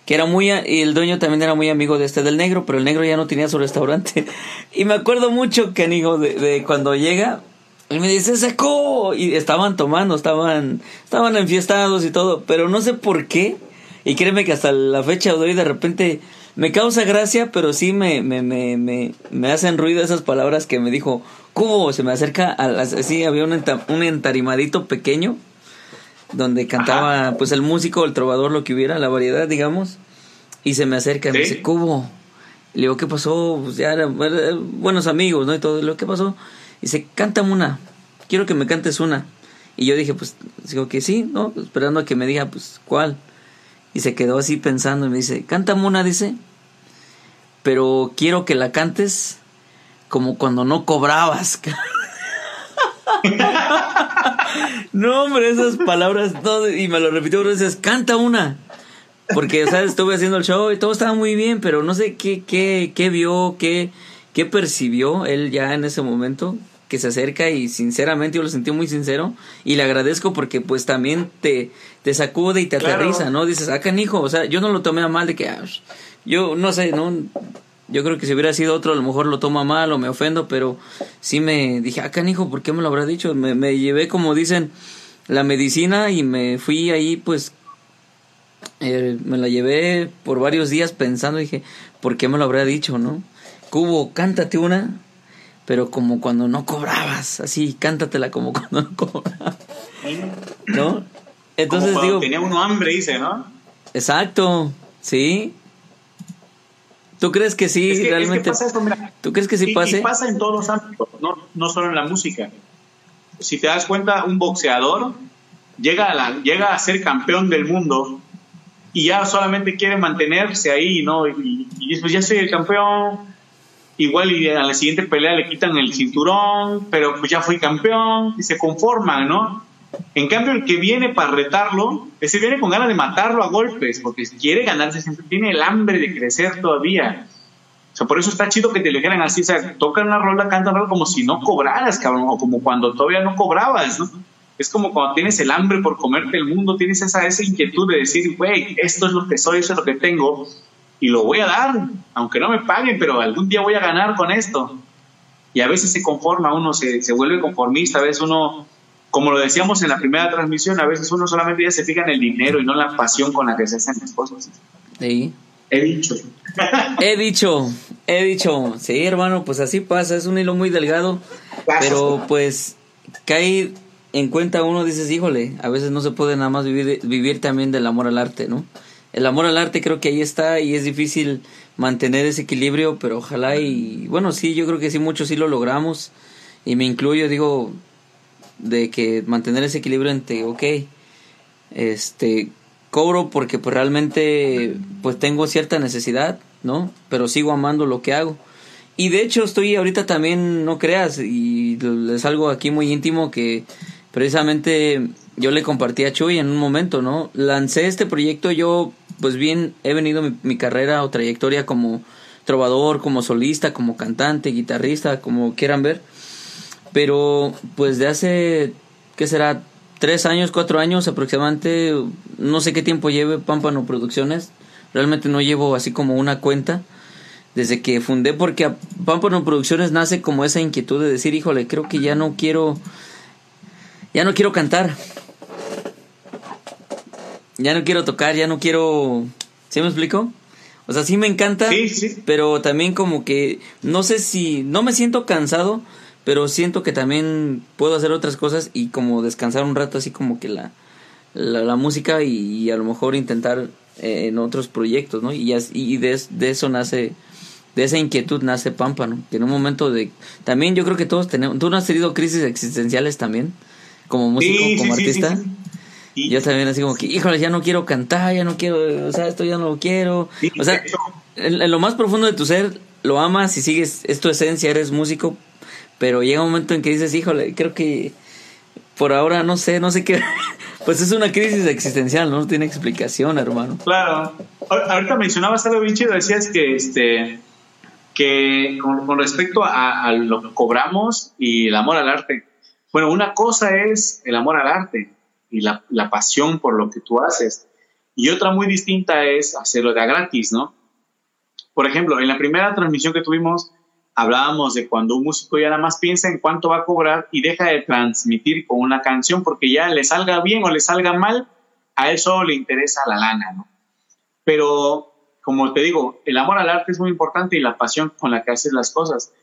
que era muy y el dueño también era muy amigo de este del negro, pero el negro ya no tenía su restaurante. y me acuerdo mucho que amigo de, cuando llega y me dice, secó. Y estaban tomando, estaban, estaban enfiestados y todo. Pero no sé por qué. Y créeme que hasta la fecha de hoy de repente me causa gracia, pero sí me, me, me, me, me hacen ruido esas palabras que me dijo, Cubo, se me acerca, a las, sí, había un, un entarimadito pequeño donde cantaba pues el músico, el trovador, lo que hubiera, la variedad, digamos. Y se me acerca y me dice, Cubo. le digo, ¿qué pasó? Pues ya eran buenos amigos, ¿no? Y todo. Lo que pasó? Dice, cántame una, quiero que me cantes una. Y yo dije, pues, digo que sí, ¿no? Esperando a que me diga, pues, ¿cuál? Y se quedó así pensando y me dice, cántame una, dice, pero quiero que la cantes como cuando no cobrabas. no, hombre, esas palabras, y me lo repitió dos veces, canta una. Porque, o sea, estuve haciendo el show y todo estaba muy bien, pero no sé qué, qué, qué vio, qué, qué percibió él ya en ese momento que se acerca y sinceramente yo lo sentí muy sincero y le agradezco porque pues también te, te sacude y te aterriza, ¿no? Dices, ah, hijo o sea, yo no lo tomé a mal de que, ah, yo no sé, ¿no? Yo creo que si hubiera sido otro a lo mejor lo toma mal o me ofendo, pero sí me dije, ah, hijo ¿por qué me lo habrá dicho? Me, me llevé, como dicen, la medicina y me fui ahí pues eh, me la llevé por varios días pensando, dije, ¿por qué me lo habrá dicho, no? Cubo, cántate una, pero como cuando no cobrabas, así, cántatela como cuando no cobrabas. ¿No? Entonces digo. Tenía uno hambre, dice, ¿no? Exacto, sí. ¿Tú crees que sí realmente? ¿Tú crees que sí pasa? Y pasa en todos los ámbitos, no, no solo en la música. Si te das cuenta, un boxeador llega a, la, llega a ser campeón del mundo y ya solamente quiere mantenerse ahí, ¿no? Y, y después ya soy el campeón, igual y a la siguiente pelea le quitan el cinturón, pero pues ya fui campeón y se conforman, ¿no? En cambio, el que viene para retarlo, ese viene con ganas de matarlo a golpes, porque quiere ganarse, siempre tiene el hambre de crecer todavía. O sea, por eso está chido que te dijeran así, o sea, tocan una rola, cantan una rola como si no cobraras, cabrón, o como cuando todavía no cobrabas. Es como cuando tienes el hambre por comerte el mundo, tienes esa, inquietud de decir, güey, esto es lo que soy, eso es lo que tengo, y lo voy a dar, aunque no me paguen, pero algún día voy a ganar con esto. Y a veces se conforma uno, se vuelve conformista, a veces uno, como lo decíamos en la primera transmisión, a veces uno solamente ya se fija en el dinero y no en la pasión con la que se hacen las cosas. Sí. He dicho. he dicho, he dicho. Sí, hermano, pues así pasa, es un hilo muy delgado, pero pues cae en cuenta uno dices, híjole, a veces no se puede nada más vivir, vivir también del amor al arte, ¿no? El amor al arte creo que ahí está y es difícil mantener ese equilibrio, pero ojalá y bueno, sí, yo creo que sí, muchos sí lo logramos y me incluyo, digo, de que mantener ese equilibrio entre, ok, este, cobro porque pues realmente pues tengo cierta necesidad, ¿no? Pero sigo amando lo que hago. Y de hecho estoy ahorita también, no creas, y es algo aquí muy íntimo que precisamente yo le compartí a Chuy en un momento, ¿no? Lancé este proyecto, yo pues bien he venido mi, carrera o trayectoria como trovador, como solista, como cantante, guitarrista, como quieran ver. Pero pues de hace, ¿qué será? Tres años, cuatro años aproximadamente, no sé qué tiempo lleve Pámpano Producciones. Realmente no llevo así como una cuenta desde que fundé, porque Pámpano Producciones nace como esa inquietud de decir, híjole, creo que ya no quiero ya no quiero cantar. Ya no quiero tocar, ya no quiero... ¿Sí me explico? O sea, sí me encanta, pero también como que no sé si no me siento cansado, pero siento que también puedo hacer otras cosas y como descansar un rato así como que la la, música y, a lo mejor intentar eh, en otros proyectos, ¿no? Y, y de, de, eso nace de esa inquietud nace Pampa, ¿no? Que en un momento de también yo creo que todos tenemos tú no has tenido crisis existenciales también como músico, como artista. Yo también así como que, híjole, ya no quiero cantar, ya no quiero, o sea, esto ya no lo quiero. o sea, en, lo más profundo de tu ser, lo amas y sigues, es tu esencia, eres músico, pero llega un momento en que dices, híjole, creo que por ahora no sé, no sé qué. pues es una crisis existencial, no tiene explicación, hermano. Claro. Ahorita mencionabas algo bien chido, decías que este que con, respecto a, a, lo que cobramos y el amor al arte, bueno, una cosa es el amor al arte y la, pasión por lo que tú haces. Y otra muy distinta es hacerlo de a gratis, ¿no? Por ejemplo, en la primera transmisión que tuvimos, hablábamos de cuando un músico ya nada más piensa en cuánto va a cobrar y deja de transmitir con una canción porque ya le salga bien o le salga mal, a él solo le interesa la lana, ¿no? Pero, como te digo, el amor al arte es muy importante y la pasión con la que haces las cosas.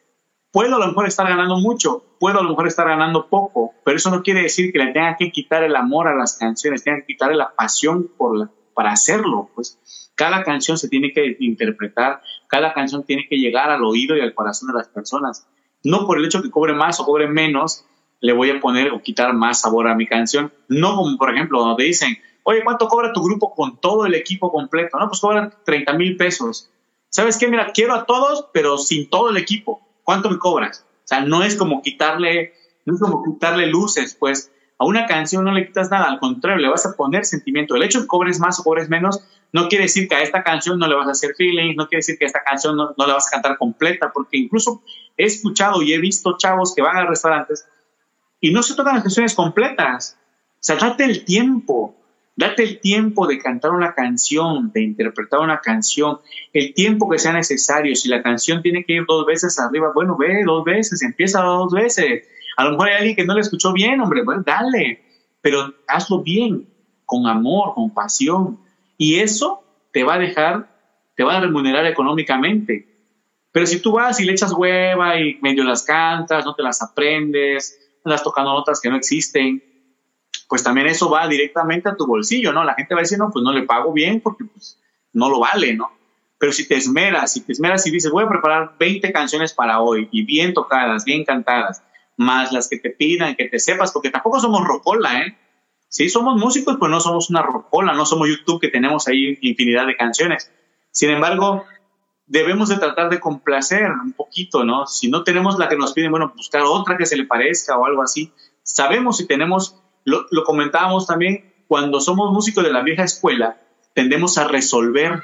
Puedo a lo mejor estar ganando mucho, puedo a lo mejor estar ganando poco, pero eso no quiere decir que le tenga que quitar el amor a las canciones, tenga que quitarle la pasión por para hacerlo. Pues cada canción se tiene que interpretar, cada canción tiene que llegar al oído y al corazón de las personas. No por el hecho que cobre más o cobre menos, le voy a poner o quitar más sabor a mi canción. No como, por ejemplo, donde dicen, oye, ¿cuánto cobra tu grupo con todo el equipo completo? No, pues cobran 30 mil pesos. ¿Sabes qué? Mira, quiero a todos, pero sin todo el equipo. ¿cuánto me cobras? O sea, no es como quitarle, no es como quitarle luces, pues a una canción no le quitas nada, al contrario, le vas a poner sentimiento. El hecho de que cobres más o cobres menos no quiere decir que a esta canción no le vas a hacer feeling, no quiere decir que a esta canción no, no la vas a cantar completa, porque incluso he escuchado y he visto chavos que van a restaurantes y no se tocan las canciones completas. O sea, date el tiempo. Date el tiempo de cantar una canción, de interpretar una canción, el tiempo que sea necesario. Si la canción tiene que ir dos veces arriba, bueno, ve dos veces, empieza dos veces. A lo mejor hay alguien que no le escuchó bien, hombre, bueno, dale, pero hazlo bien, con amor, con pasión. Y eso te va a dejar, te va a remunerar económicamente. Pero si tú vas y le echas hueva y medio las cantas, no te las aprendes, las tocando notas que no existen, pues también eso va directamente a tu bolsillo, ¿no? La gente va a decir, no, pues no le pago bien porque pues, no lo vale, ¿no? Pero si te esmeras, si te esmeras y dices, voy a preparar 20 canciones para hoy y bien tocadas, bien cantadas, más las que te pidan, que te sepas, porque tampoco somos rocola, ¿eh? Si somos músicos, pues no somos una rocola, no somos YouTube que tenemos ahí infinidad de canciones. Sin embargo, debemos de tratar de complacer un poquito, ¿no? Si no tenemos la que nos piden, bueno, buscar otra que se le parezca o algo así. Sabemos si tenemos lo, comentábamos también, cuando somos músicos de la vieja escuela, tendemos a resolver.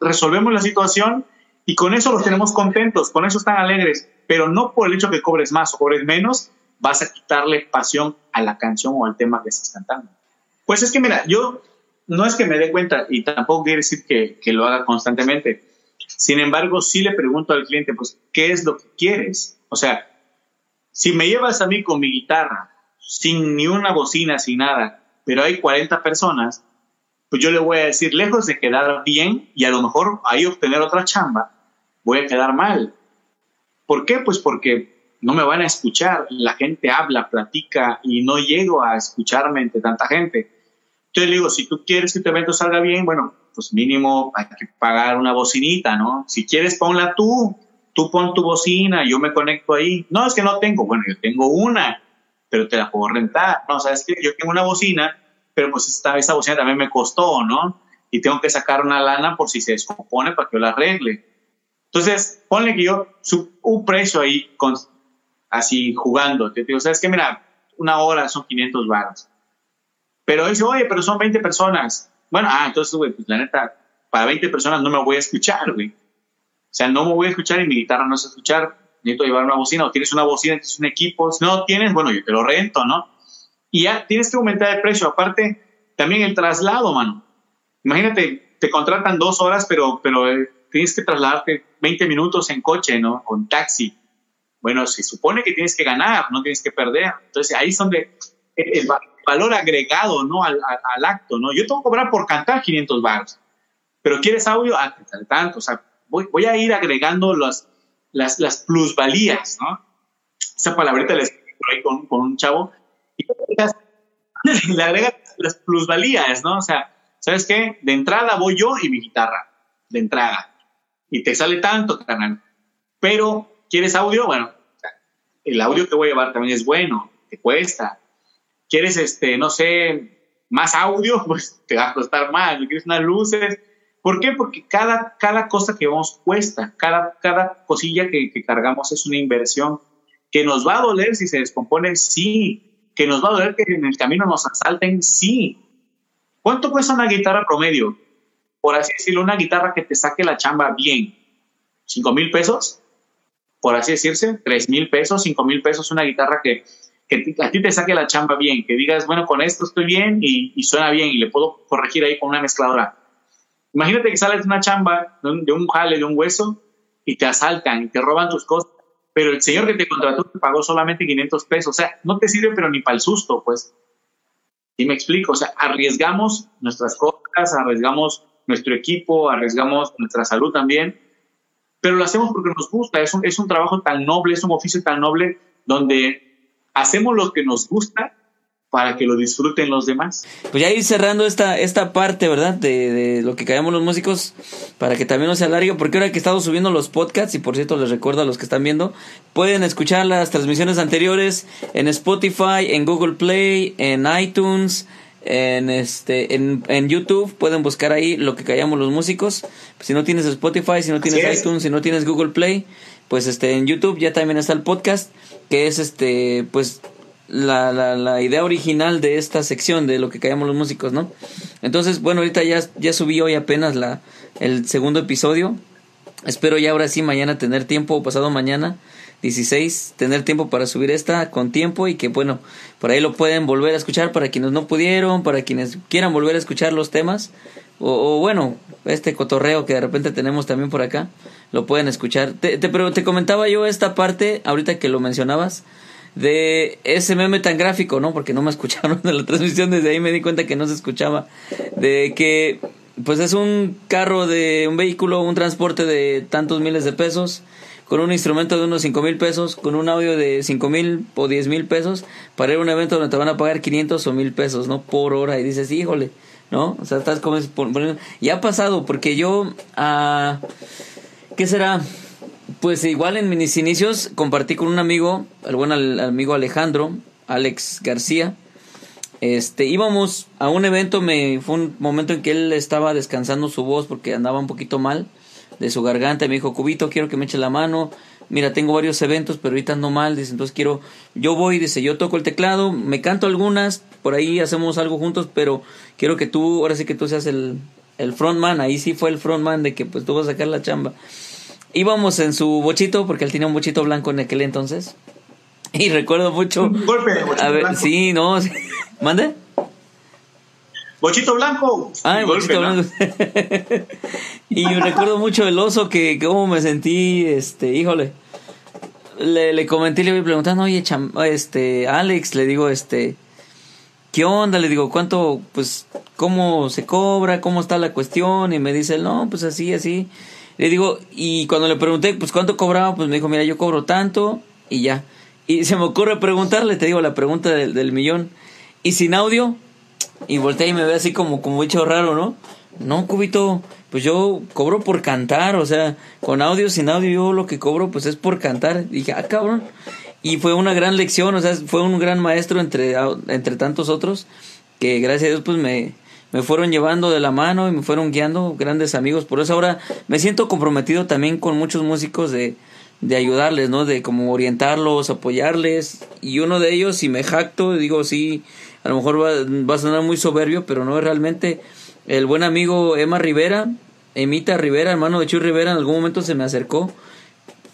Resolvemos la situación Y con eso los tenemos contentos, con eso están alegres, pero no por el hecho que cobres más o cobres menos, vas a quitarle pasión a la canción o al tema que estás cantando. Pues es que mira, yo no es que me dé cuenta y tampoco quiere decir que, que lo haga constantemente. Sin embargo, sí le pregunto al cliente, pues, ¿qué es lo que quieres? O sea, si me llevas a mí con mi guitarra, sin ni una bocina, sin nada, pero hay 40 personas, pues yo le voy a decir, lejos de quedar bien y a lo mejor ahí obtener otra chamba, voy a quedar mal. ¿Por qué? Pues porque no me van a escuchar, la gente habla, platica y no llego a escucharme entre tanta gente. Entonces le digo, si tú quieres que tu evento salga bien, bueno, pues mínimo hay que pagar una bocinita, ¿no? Si quieres, ponla tú, tú pon tu bocina, yo me conecto ahí. No, es que no tengo, bueno, yo tengo una, pero te la puedo rentar. No, sabes que yo tengo una bocina, pero pues esta, esta bocina también me costó, ¿no? Y tengo que sacar una lana por si se descompone para que yo la arregle. Entonces, ponle que yo un precio ahí con, así jugando. Te digo, ¿sabes qué? Mira, una hora son 500 baros. Pero dice, oye, pero son 20 personas. Bueno, ah, entonces, güey, pues la neta, para 20 personas no me voy a escuchar, güey. O sea, no me voy a escuchar y mi guitarra no se escuchar. Necesito llevar una bocina o tienes una bocina, tienes un equipo. Si no tienes, bueno, yo te lo rento, ¿no? Y ya tienes que aumentar el precio. Aparte, también el traslado, mano. Imagínate, te contratan dos horas, pero, pero eh, tienes que trasladarte 20 minutos en coche, ¿no? Con taxi. Bueno, se supone que tienes que ganar, no tienes que perder. Entonces ahí es donde el, valor agregado, ¿no? Al, acto, ¿no? Yo tengo que cobrar por cantar 500 baros, pero ¿quieres audio? Ah, tanto, o sea, voy, a ir agregando las, las, las plusvalías, ¿no? Esa palabrita la escribí ahí con, con un chavo le agrega las plusvalías, ¿no? O sea, ¿sabes qué? De entrada voy yo y mi guitarra, de entrada. Y te sale tanto, carnal. Pero, ¿quieres audio? Bueno, el audio que voy a llevar también es bueno, te cuesta quieres, este, no sé, más audio, pues te va a costar más, quieres unas luces. ¿Por qué? Porque cada, cada cosa que vamos cuesta, cada, cada cosilla que cargamos es una inversión que nos va a doler si se descompone, sí, que nos va a doler que en el camino nos asalten, sí. ¿Cuánto cuesta una guitarra promedio? Por así decirlo, una guitarra que te saque la chamba bien. ¿Cinco mil pesos? Por así decirse, tres mil pesos, cinco mil pesos, una guitarra que que a ti te saque la chamba bien, que digas, bueno, con esto estoy bien y, suena bien y le puedo corregir ahí con una mezcladora. Imagínate que sales de una chamba, de un, jale, de un hueso, y te asaltan y te roban tus cosas, pero el señor que te contrató te pagó solamente 500 pesos, o sea, no te sirve pero ni para el susto, pues. Y me explico, o sea, arriesgamos nuestras cosas, arriesgamos nuestro equipo, arriesgamos nuestra salud también, pero lo hacemos porque nos gusta, es un, es un trabajo tan noble, es un oficio tan noble donde hacemos lo que nos gusta para que lo disfruten los demás. Pues ya ir cerrando esta, esta parte, ¿verdad? De, de lo que caemos los músicos, para que también no se alargue, porque ahora que estamos subiendo los podcasts, y por cierto les recuerdo a los que están viendo, pueden escuchar las transmisiones anteriores en Spotify, en Google Play, en iTunes, en este en, en YouTube pueden buscar ahí lo que callamos los músicos si no tienes Spotify si no tienes iTunes si no tienes Google Play pues este en YouTube ya también está el podcast que es este, pues, la, la, la, idea original de esta sección de lo que callamos los músicos, ¿no? Entonces, bueno, ahorita ya, ya subí hoy apenas la, el segundo episodio. Espero ya ahora sí mañana tener tiempo, o pasado mañana, 16, tener tiempo para subir esta con tiempo y que bueno, por ahí lo pueden volver a escuchar para quienes no pudieron, para quienes quieran volver a escuchar los temas. O, bueno, este cotorreo que de repente tenemos también por acá, lo pueden escuchar. Te, te, pero te comentaba yo esta parte, ahorita que lo mencionabas, de ese meme tan gráfico, ¿no? Porque no me escucharon en la transmisión, desde ahí me di cuenta que no se escuchaba. De que, pues es un carro de un vehículo, un transporte de tantos miles de pesos, con un instrumento de unos cinco mil pesos, con un audio de cinco mil o diez mil pesos, para ir a un evento donde te van a pagar 500 o mil pesos, ¿no? Por hora. Y dices, híjole ¿no? O sea, estás como... Y ha pasado, porque yo... Uh, ¿Qué será? Pues igual en mis inicios compartí con un amigo, el buen amigo Alejandro, Alex García. Este, íbamos a un evento, me fue un momento en que él estaba descansando su voz porque andaba un poquito mal de su garganta me dijo, Cubito, quiero que me eche la mano mira, tengo varios eventos, pero ahorita ando mal, dice, entonces quiero, yo voy, dice, yo toco el teclado, me canto algunas, por ahí hacemos algo juntos, pero quiero que tú, ahora sí que tú seas el, el frontman, ahí sí fue el frontman de que pues tú vas a sacar la chamba. Íbamos en su bochito, porque él tenía un bochito blanco en aquel entonces. Y recuerdo mucho. golpe de bochito a ver, blanco. Sí, no. sí. ¿Mande? Bochito blanco. Ah, bochito blanco. y recuerdo mucho el oso que cómo me sentí, este, híjole. Le, le comenté, le voy preguntando, oye, cham- este, Alex, le digo, este, ¿qué onda? Le digo, ¿cuánto, pues, cómo se cobra? ¿Cómo está la cuestión? Y me dice, no, pues así, así. Le digo, y cuando le pregunté, pues, ¿cuánto cobraba? Pues me dijo, mira, yo cobro tanto y ya. Y se me ocurre preguntarle, te digo, la pregunta del, millón. ¿Y sin audio? Y voltea y me ve así como, como hecho raro, ¿no? No, Cubito, pues yo cobro por cantar, o sea, con audio, sin audio, yo lo que cobro pues es por cantar. dije, ah, cabrón. Y fue una gran lección, o sea, fue un gran maestro entre, entre tantos otros, que gracias a Dios pues me, me fueron llevando de la mano y me fueron guiando, grandes amigos. Por eso ahora me siento comprometido también con muchos músicos de, de ayudarles, ¿no? De como orientarlos, apoyarles. Y uno de ellos, si me jacto, digo, sí, a lo mejor va, a sonar muy soberbio, pero no es realmente el buen amigo Emma Rivera, Emita Rivera, hermano de Chuy Rivera, en algún momento se me acercó.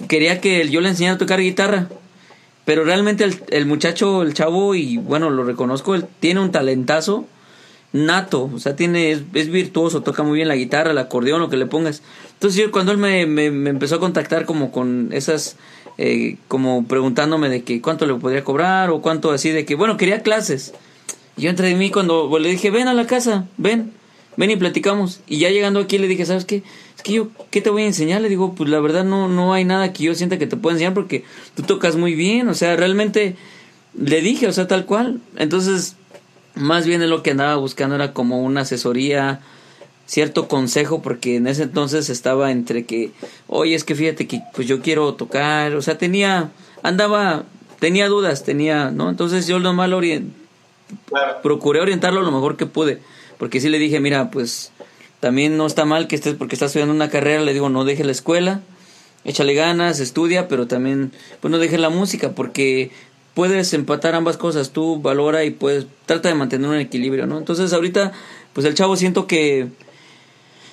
Quería que yo le enseñara a tocar guitarra. Pero realmente el, muchacho, el chavo, y bueno, lo reconozco, tiene un talentazo nato, o sea, tiene, es, es virtuoso, toca muy bien la guitarra, el acordeón, lo que le pongas. Entonces yo cuando él me, me, empezó a contactar como con esas, eh, como preguntándome de que cuánto le podría cobrar o cuánto así, de que, bueno, quería clases. Yo entre mí cuando pues, le dije, ven a la casa, ven, ven y platicamos. Y ya llegando aquí le dije, ¿sabes qué? Es que yo, ¿qué te voy a enseñar? Le digo, pues la verdad no, no hay nada que yo sienta que te pueda enseñar porque tú tocas muy bien, o sea, realmente le dije, o sea, tal cual. Entonces, más bien es lo que andaba buscando era como una asesoría, cierto consejo, porque en ese entonces estaba entre que, oye, es que fíjate que pues yo quiero tocar, o sea, tenía, andaba, tenía dudas, tenía, ¿no? Entonces yo nomás lo orient, Claro. procuré orientarlo lo mejor que pude, porque sí le dije, mira, pues también no está mal que estés, porque estás estudiando una carrera, le digo, no deje la escuela, échale ganas, estudia, pero también, pues no deje la música, porque puedes empatar ambas cosas, tú valora y puedes, trata de mantener un equilibrio, ¿no? Entonces ahorita, pues el chavo siento que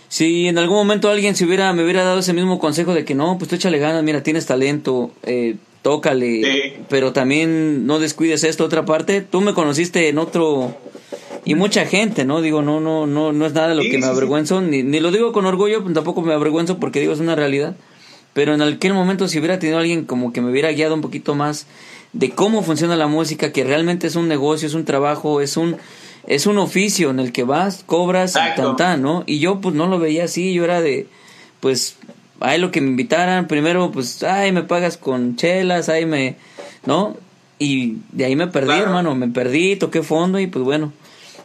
si en algún momento alguien se hubiera, me hubiera dado ese mismo consejo de que no, pues tú échale ganas, mira, tienes talento, eh, tócale, Sí. pero también no descuides esto, otra parte, tú me conociste en otro, y mucha gente, ¿no? Digo, no, no, no, no es nada de lo Sí, que me sí. avergüenzo, ni, ni lo digo con orgullo, pues tampoco me avergüenzo porque digo, es una realidad. Pero en aquel momento si hubiera tenido alguien como que me hubiera guiado un poquito más de cómo funciona la música, que realmente es un negocio, es un trabajo, es un es un oficio en el que vas, cobras y Exacto. tan tan, ¿no? Y yo pues no lo veía así, yo era de pues ay lo que me invitaran, primero pues ay me pagas con chelas, ay me ¿no? Y de ahí me perdí, Claro. hermano, me perdí, toqué fondo y pues bueno.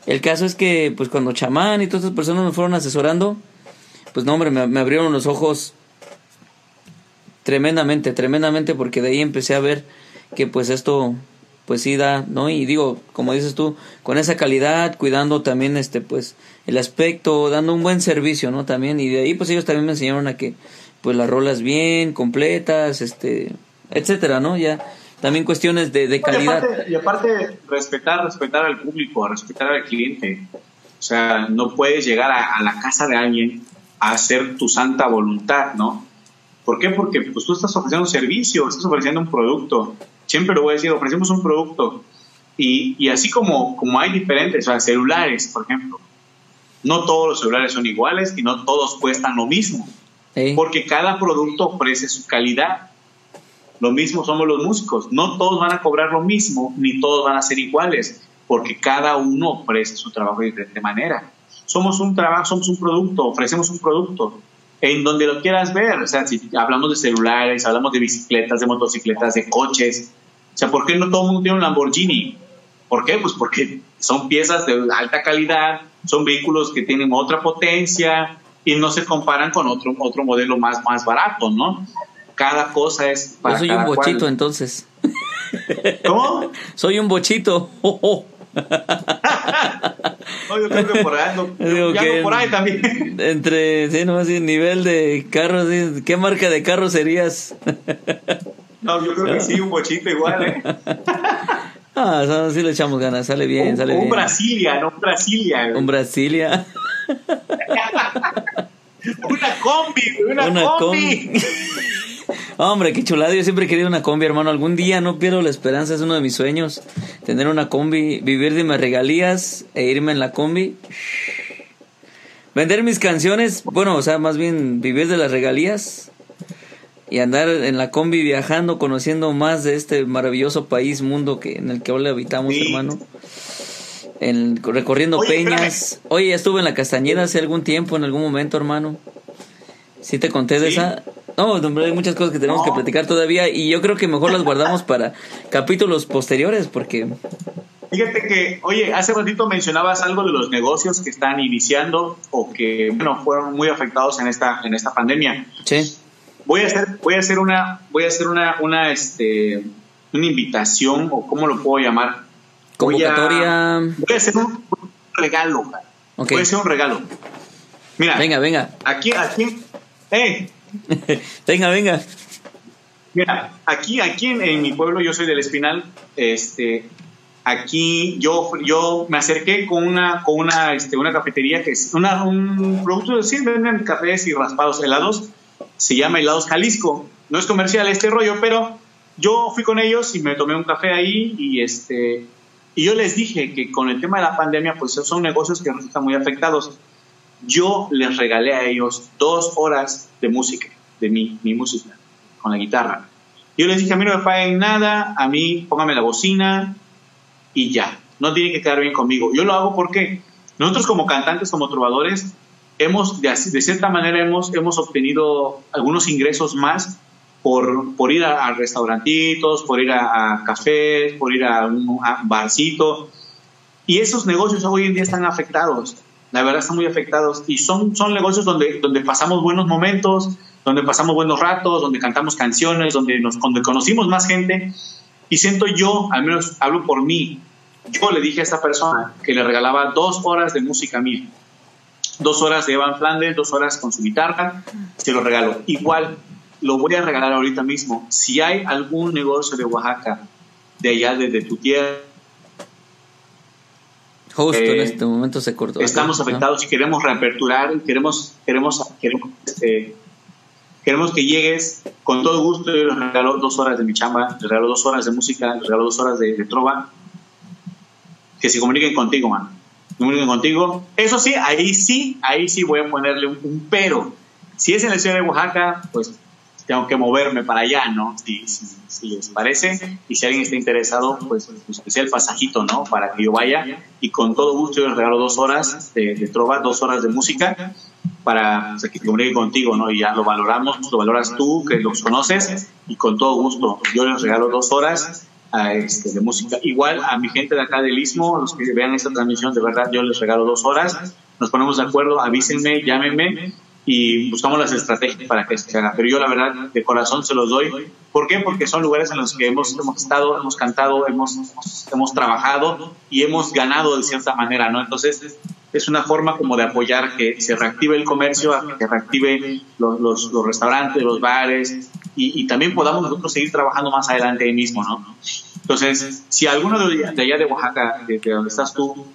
El caso es que pues cuando chamán y todas estas personas me fueron asesorando, pues no, hombre, me, me abrieron los ojos tremendamente, tremendamente, porque de ahí empecé a ver que pues esto, pues sí da, ¿no? Y digo, como dices tú, con esa calidad, cuidando también este, pues, el aspecto, dando un buen servicio, ¿no? También, y de ahí pues ellos también me enseñaron a que, pues las rolas bien, completas, este, etcétera, ¿no? Ya, también cuestiones de, de Y calidad. aparte, y aparte, respetar, respetar al público, respetar al cliente. O sea, no puedes llegar a, a la casa de alguien a hacer tu santa voluntad, ¿no? ¿Por qué? Porque pues, tú estás ofreciendo un servicio, estás ofreciendo un producto. Siempre lo voy a decir, ofrecemos un producto. Y, y así como, como hay diferentes, o sea, celulares, por ejemplo. No todos los celulares son iguales y no todos cuestan lo mismo. ¿eh? Porque cada producto ofrece su calidad. Lo mismo somos los músicos. No todos van a cobrar lo mismo, ni todos van a ser iguales, porque cada uno ofrece su trabajo de diferente manera. Somos un trabajo, somos un producto, ofrecemos un producto. En donde lo quieras ver, o sea, si hablamos de celulares, hablamos de bicicletas, de motocicletas, de coches, sea, ¿por qué no todo el mundo tiene un Lamborghini? ¿Por qué? Pues porque son piezas de alta calidad, son vehículos que tienen otra potencia y no se comparan con otro, otro modelo más, más barato, ¿no? Cada cosa es para Yo soy cada un bochito cual. entonces. ¿Cómo? Soy un bochito. Oh, oh. No, yo creo que por ahí ando, Digo ya que por ahí también. Entre, sí, no así, nivel de carro, sí, ¿qué marca de carro serías? No, yo creo que sí, un bochito igual, ¿eh? Ah, so- sí le echamos ganas, sale bien, un, sale un bien. Brasilia, no un Brasilia. güey. Un Brasilia. una combi, una, combi. Hombre, qué chulado. Yo siempre he querido una combi, hermano. Algún día no pierdo la esperanza, es uno de mis sueños. Tener una combi, vivir de mis regalías e irme en la combi. Vender mis canciones, bueno, o sea, más bien vivir de las regalías y andar en la combi viajando, conociendo más de este maravilloso país, mundo que en el que ahora habitamos, hermano. En, recorriendo peñas. Oye, ya estuve en la Castañeda hace algún tiempo, en algún momento, hermano. ¿Sí te conté de esa? No, hombre, hay muchas cosas que tenemos que platicar todavía y yo creo que mejor las guardamos para capítulos posteriores porque Fíjate que, oye, hace ratito mencionabas algo de los negocios que están iniciando o que, bueno, fueron muy afectados en esta, en esta pandemia. Sí. Voy a hacer, voy a hacer una, voy a hacer una, una, este, una invitación o cómo lo puedo llamar. Convocatoria. Voy a, hacer un regalo. Voy a hacer un regalo. Mira. Venga, venga. Aquí, aquí. ¡Eh! venga, venga. Mira, aquí, aquí en, en, mi pueblo, yo soy del Espinal, este, aquí yo, yo me acerqué con una, con una, este, una cafetería que es una, un producto, sí, venden cafés y raspados helados, se llama Helados Jalisco. No es comercial este rollo, pero yo fui con ellos y me tomé un café ahí y este y yo les dije que con el tema de la pandemia pues son negocios que están muy afectados. Yo les regalé a ellos dos horas de música, de mi, mi música, con la guitarra. Yo les dije, a mí no me paguen nada, a mí póngame la bocina, y ya. No tiene que quedar bien conmigo. Yo lo hago porque nosotros como cantantes, como trovadores, hemos, de, de cierta manera, hemos, hemos obtenido algunos ingresos más por, por ir a, restaurantitos, por ir a, cafés, por ir a un, barcito. Y esos negocios hoy en día están afectados. La verdad están muy afectados. Y son, son negocios donde, donde pasamos buenos momentos, donde pasamos buenos ratos, donde cantamos canciones, donde, nos, donde conocimos más gente y siento yo, al menos hablo por mí, yo le dije a esta persona que le regalaba dos horas de música mía. Dos horas de Evan Flanders, dos horas con su guitarra, se lo regalo. Igual, lo voy a regalar ahorita mismo. Si hay algún negocio de Oaxaca, de allá, desde tu tierra, Justo en eh, este momento se cortó. Estamos afectados y queremos reaperturar, queremos, queremos, queremos este, Queremos que llegues con todo gusto. Yo les regalo dos horas de mi chamba, les regalo dos horas de música, les regalo dos horas de, trova. Que se comuniquen contigo, man. Comuniquen contigo. Eso sí, ahí sí, ahí sí voy a ponerle un, pero. Si es en la ciudad de Oaxaca, pues tengo que moverme para allá, ¿no? Si, si, les parece. Y si alguien está interesado, pues, pues que sea el pasajito, ¿no? Para que yo vaya. Y con todo gusto yo les regalo dos horas de, de trova, dos horas de música para que se comunique contigo, ¿no? Y ya lo valoramos, lo valoras tú, que los conoces, y con todo gusto. Yo les regalo dos horas a este, de música. Igual a mi gente de acá del Istmo, los que vean esta transmisión, de verdad, yo les regalo dos horas. Nos ponemos de acuerdo, avísenme, llámenme y buscamos las estrategias para que se haga. Pero yo, la verdad, de corazón se los doy. ¿Por qué? Porque son lugares en los que hemos, hemos estado, hemos cantado, hemos, hemos trabajado y hemos ganado de cierta manera, ¿no? Entonces, es una forma como de apoyar que se reactive el comercio, que reactive los, los, los restaurantes, los bares y, y, también podamos nosotros seguir trabajando más adelante ahí mismo, ¿no? Entonces, si alguno de, allá de Oaxaca, de, donde estás tú,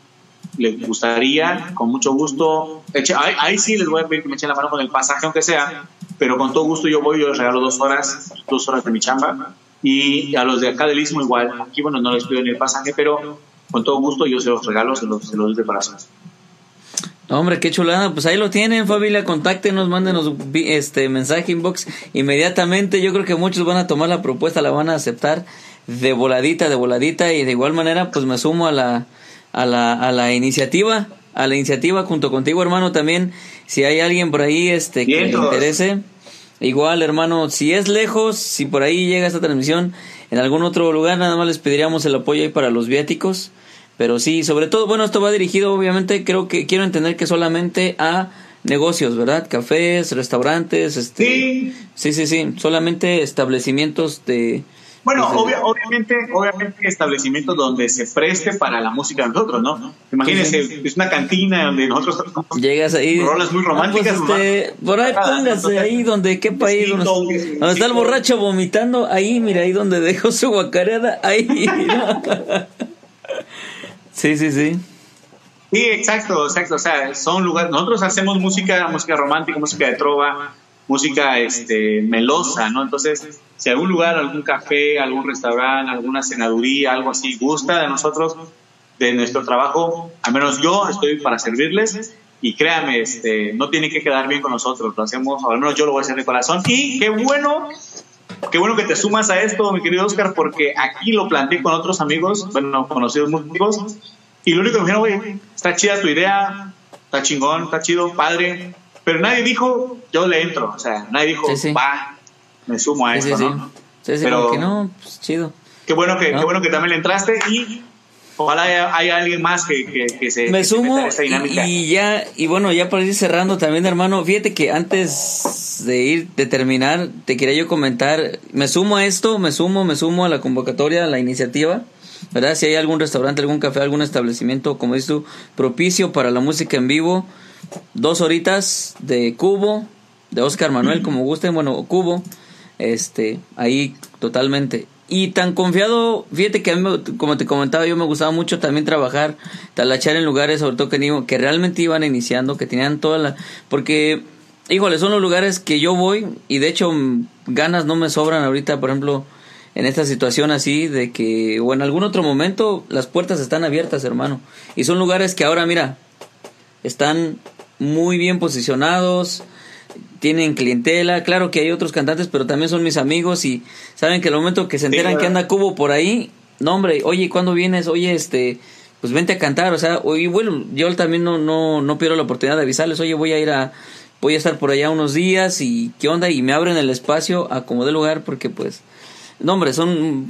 le gustaría, con mucho gusto, ahí, ahí, sí les voy a pedir que me echen la mano con el pasaje, aunque sea, pero con todo gusto yo voy, yo les regalo dos horas, dos horas de mi chamba, y a los de acá del Istmo igual, aquí bueno, no les pido ni el pasaje, pero con todo gusto yo se los regalo, se los, se los de corazón. Hombre, qué chulada. Pues ahí lo tienen, familia. Contáctenos, mándenos este mensaje inbox inmediatamente. Yo creo que muchos van a tomar la propuesta, la van a aceptar de voladita, de voladita. Y de igual manera, pues me sumo a la, a la, a la iniciativa, a la iniciativa junto contigo, hermano. También, si hay alguien por ahí este que le interese. Igual, hermano, si es lejos, si por ahí llega esta transmisión en algún otro lugar, nada más les pediríamos el apoyo ahí para los viáticos. Pero sí, sobre todo, bueno, esto va dirigido, obviamente, creo que quiero entender que solamente a negocios, ¿verdad? Cafés, restaurantes, este. Sí. Sí, sí, sí. Solamente establecimientos de. Bueno, obviamente, obviamente establecimientos donde se preste para la música de nosotros, ¿no? Imagínense, es una cantina donde nosotros llegas ahí, rolas muy románticas. pues este, por ahí póngase ahí donde qué país, donde, donde, está el borracho vomitando, ahí mira ahí donde dejó su guacareada, ahí. Sí, sí, sí. Sí, exacto, exacto. O sea, son lugares. Nosotros hacemos música, música romántica, música de trova, música este, melosa, ¿no? Entonces, si algún lugar, algún café, algún restaurante, alguna cenaduría, algo así, gusta de nosotros, de nuestro trabajo, al menos yo estoy para servirles. Y créame, este, no tiene que quedar bien con nosotros, lo hacemos, al menos yo lo voy a hacer de corazón. Y qué bueno Qué bueno que te sumas a esto, mi querido Oscar, porque aquí lo planteé con otros amigos, bueno, conocidos músicos, y lo único que me dijeron, oye, está chida tu idea, está chingón, está chido, padre, pero nadie dijo, yo le entro, o sea, nadie dijo, va, me sumo a esto, ¿no? pero que no, pues chido. Qué bueno que, qué bueno que también le entraste y Ojalá haya, alguien más que, que, se me sumo esta dinámica. Y, ya y bueno ya para ir cerrando también hermano fíjate que antes de ir de terminar te quería yo comentar me sumo a esto me sumo me sumo a la convocatoria a la iniciativa verdad si hay algún restaurante algún café algún establecimiento como dices tú propicio para la música en vivo dos horitas de cubo de Oscar Manuel como gusten bueno cubo este ahí totalmente y tan confiado, fíjate que a mí, como te comentaba, yo me gustaba mucho también trabajar, talachar en lugares, sobre todo que, que realmente iban iniciando, que tenían toda la... Porque, híjole, son los lugares que yo voy y de hecho ganas no me sobran ahorita, por ejemplo, en esta situación así, de que, o en algún otro momento, las puertas están abiertas, hermano. Y son lugares que ahora, mira, están muy bien posicionados, tienen clientela, claro que hay otros cantantes, pero también son mis amigos y saben que el momento que se enteran que anda Cubo por ahí, no hombre, oye, ¿cuándo vienes? Oye, este, pues vente a cantar, o sea, y bueno, yo también no, no, no pierdo la oportunidad de avisarles, oye, voy a ir a, voy a estar por allá unos días y qué onda, y me abren el espacio a como de lugar porque pues, no hombre, son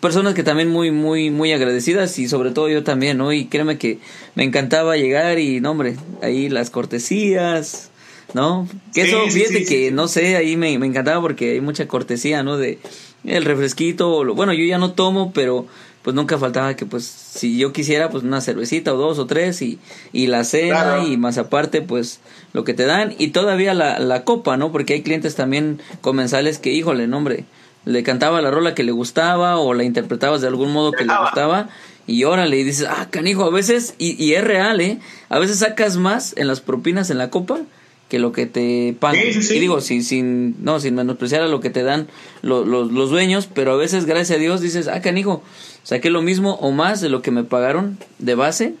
personas que también muy, muy, muy agradecidas y sobre todo yo también, ¿no? Y créeme que me encantaba llegar y, no hombre, ahí las cortesías, ¿no? Que eso, fíjate que, no sé, ahí me, encantaba porque hay mucha cortesía, ¿no? De el refresquito, bueno, yo ya no tomo, pero pues nunca faltaba que pues si yo quisiera pues una cervecita o dos o tres y, y la cena y más aparte pues lo que te dan y todavía la, la copa, ¿no? Porque hay clientes también comensales que, híjole, no, hombre, le cantaba la rola que le gustaba o la interpretabas de algún modo que le gustaba y órale y dices, ah, canijo, a veces, y, y es real, ¿eh? A veces sacas más en las propinas en la copa que lo que te pagan. Y digo, sin, sin, no, sin menospreciar a lo que te dan los, los, dueños, pero a veces, gracias a Dios, dices, ah, canijo, saqué lo mismo o más de lo que me pagaron de base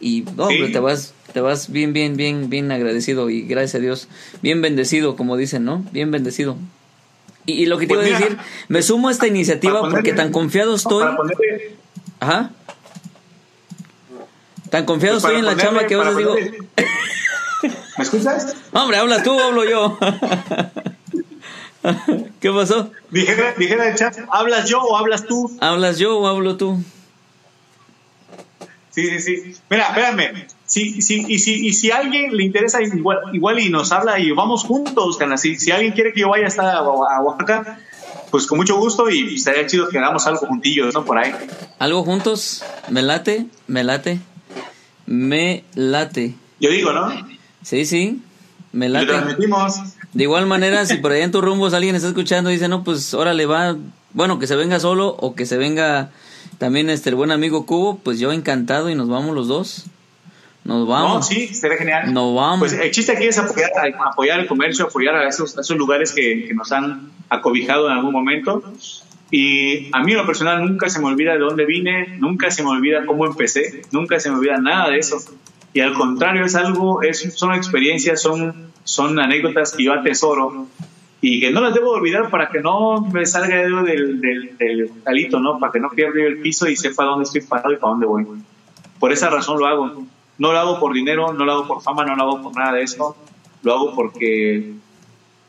y no, te vas te vas bien, bien, bien, bien agradecido y gracias a Dios, bien bendecido, como dicen, ¿no? Bien bendecido. Y, lo que te iba a pues decir, me sumo a esta iniciativa porque tan confiado estoy. Ajá. Tan confiado pues estoy en la chamba que a veces digo. ¿Me escuchas? Hombre, hablas tú o hablo yo. ¿Qué pasó? Dijera, dijera el chat, ¿hablas yo o hablas tú? ¿Hablas yo o hablo tú? Sí, sí, sí. Mira, espérame. Si, si, y, si, y si a alguien le interesa igual, igual y nos habla y vamos juntos, Si, si alguien quiere que yo vaya a estar a, Oaxaca, pues con mucho gusto y estaría chido que hagamos algo juntillos, ¿no? Por ahí. ¿Algo juntos? Me late, me late, me late. Yo digo, ¿no? Sí, sí, me late. transmitimos. De igual manera, si por ahí en tus rumbos alguien está escuchando y dice, no, pues órale, va, bueno, que se venga solo o que se venga también este el buen amigo Cubo, pues yo encantado y nos vamos los dos. Nos vamos. No, sí, sería genial. Nos vamos. Pues el chiste aquí es apoyar, apoyar el comercio, apoyar a esos, esos lugares que, que, nos han acobijado en algún momento. Y a mí, en lo personal, nunca se me olvida de dónde vine, nunca se me olvida cómo empecé, nunca se me olvida nada de eso y al contrario es algo, es, son experiencias, son, son anécdotas que yo atesoro y que no las debo olvidar para que no me salga del, del, del talito, ¿no? Para que no pierda el piso y sepa dónde estoy parado y para dónde voy. Por esa razón lo hago. No lo hago por dinero, no lo hago por fama, no lo hago por nada de eso. Lo hago porque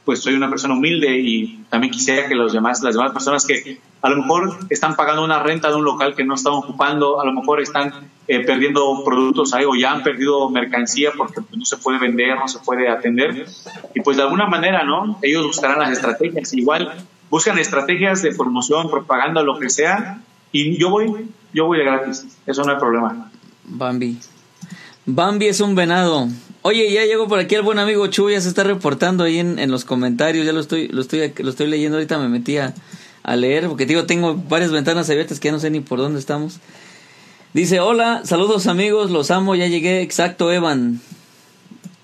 pues soy una persona humilde y también quisiera que los demás, las demás personas que a lo mejor están pagando una renta de un local que no están ocupando, a lo mejor están eh, perdiendo productos ahí o ya han perdido mercancía porque pues, no se puede vender, no se puede atender. Y pues de alguna manera, ¿no? Ellos buscarán las estrategias. Igual buscan estrategias de promoción, propaganda, lo que sea. Y yo voy, yo voy de gratis. Eso no hay problema. Bambi. Bambi es un venado. Oye, ya llegó por aquí el buen amigo Chu, ya se está reportando ahí en, en los comentarios, ya lo estoy, lo estoy, lo estoy leyendo, ahorita me metí a, leer, porque digo, tengo varias ventanas abiertas que ya no sé ni por dónde estamos. Dice, hola, saludos amigos, los amo, ya llegué, exacto, Evan.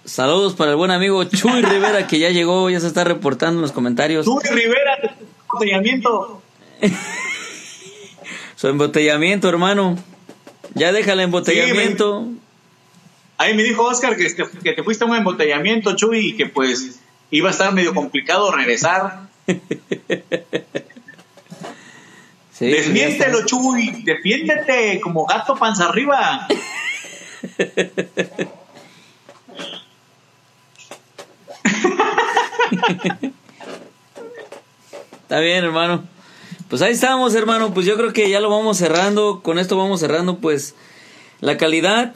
Saludos para el buen amigo Chuy Rivera, que ya llegó, ya se está reportando en los comentarios. Chuy Rivera, embotellamiento. Su embotellamiento, hermano. Ya déjale embotellamiento. ahí me dijo Oscar que, que te fuiste a un embotellamiento, Chuy, y que pues iba a estar medio complicado regresar. Desmiéntelo, Chuy. Defiéndete como gato panza arriba. Está bien, hermano. Pues ahí estamos, hermano. Pues yo creo que ya lo vamos cerrando. Con esto vamos cerrando, pues, la calidad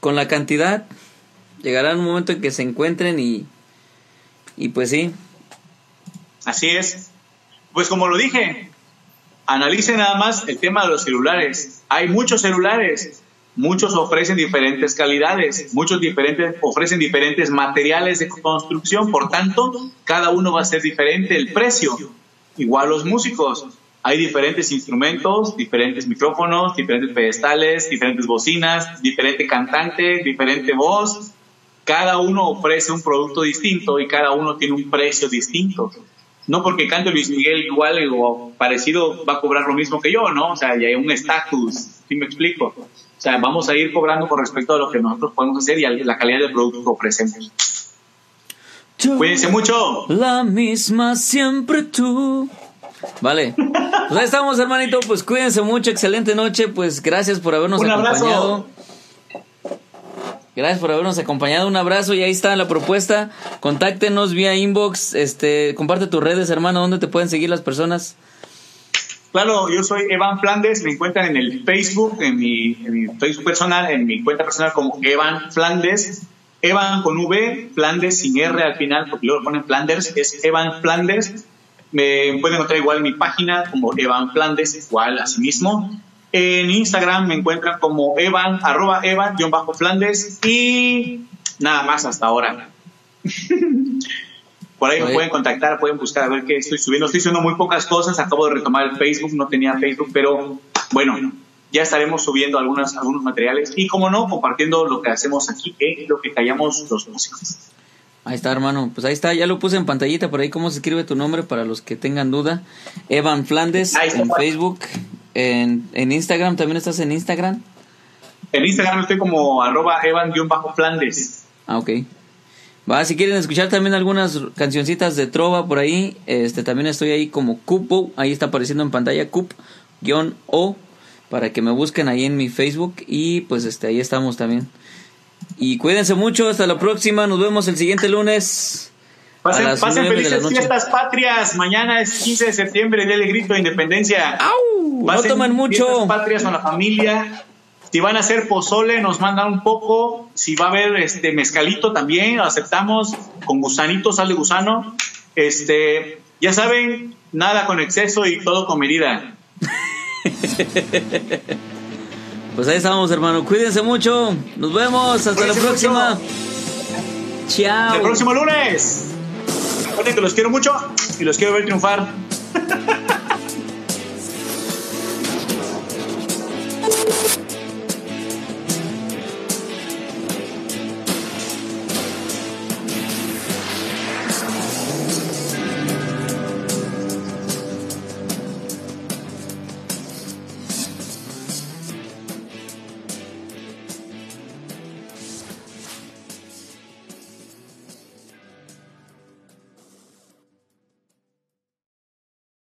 con la cantidad. Llegará un momento en que se encuentren y, y pues sí. Así es. Pues como lo dije, Analice nada más el tema de los celulares. Hay muchos celulares, muchos ofrecen diferentes calidades, muchos diferentes, ofrecen diferentes materiales de construcción, por tanto, cada uno va a ser diferente el precio. Igual los músicos, hay diferentes instrumentos, diferentes micrófonos, diferentes pedestales, diferentes bocinas, diferente cantante, diferente voz. Cada uno ofrece un producto distinto y cada uno tiene un precio distinto no porque cante Luis Miguel igual o parecido va a cobrar lo mismo que yo, ¿no? O sea, ya hay un estatus, ¿sí me explico? O sea, vamos a ir cobrando con respecto a lo que nosotros podemos hacer y a la calidad del producto que ofrecemos. Cuídense mucho. La misma siempre tú. Vale. Pues ahí estamos, hermanito. Pues cuídense mucho. Excelente noche. Pues gracias por habernos Un acompañado. Gracias por habernos acompañado. Un abrazo y ahí está la propuesta. Contáctenos vía inbox. Este, comparte tus redes, hermano. ¿Dónde te pueden seguir las personas? Claro, yo soy Evan Flandes. Me encuentran en el Facebook, en mi, Facebook personal, en mi cuenta personal como Evan Flandes. Evan con V, Flandes sin R al final, porque luego ponen Flanders, es Evan Flandes. Me pueden encontrar igual en mi página como Evan Flandes, igual así mismo. En Instagram me encuentran como Evan, arroba Evan-Flandes y nada más hasta ahora. Por ahí me pueden contactar, pueden buscar a ver qué estoy subiendo. Estoy subiendo muy pocas cosas, acabo de retomar el Facebook, no tenía Facebook, pero bueno, ya estaremos subiendo algunos materiales y, como no, compartiendo lo que hacemos aquí, lo que callamos los músicos. Ahí está, hermano. Pues ahí está, ya lo puse en pantallita por ahí cómo se escribe tu nombre para los que tengan duda. Evan Flandes en Facebook en, Instagram, ¿también estás en Instagram? En Instagram estoy como arroba evan-flandes. Ah, ok. Va, si quieren escuchar también algunas cancioncitas de trova por ahí, este también estoy ahí como Cupo, ahí está apareciendo en pantalla Cup-O, para que me busquen ahí en mi Facebook y pues este ahí estamos también. Y cuídense mucho, hasta la próxima, nos vemos el siguiente lunes. Pasen, pasen felices fiestas patrias. Mañana es 15 de septiembre, Día del Grito de Independencia. ¡Au! no toman mucho. Fiestas patrias con la familia. Si van a hacer pozole, nos mandan un poco. Si va a haber este mezcalito también, aceptamos. Con gusanito, sale gusano. Este, ya saben, nada con exceso y todo con medida. pues ahí estamos, hermano. Cuídense mucho. Nos vemos. Hasta la próxima. Chao. el próximo lunes. Los quiero mucho y los quiero ver triunfar.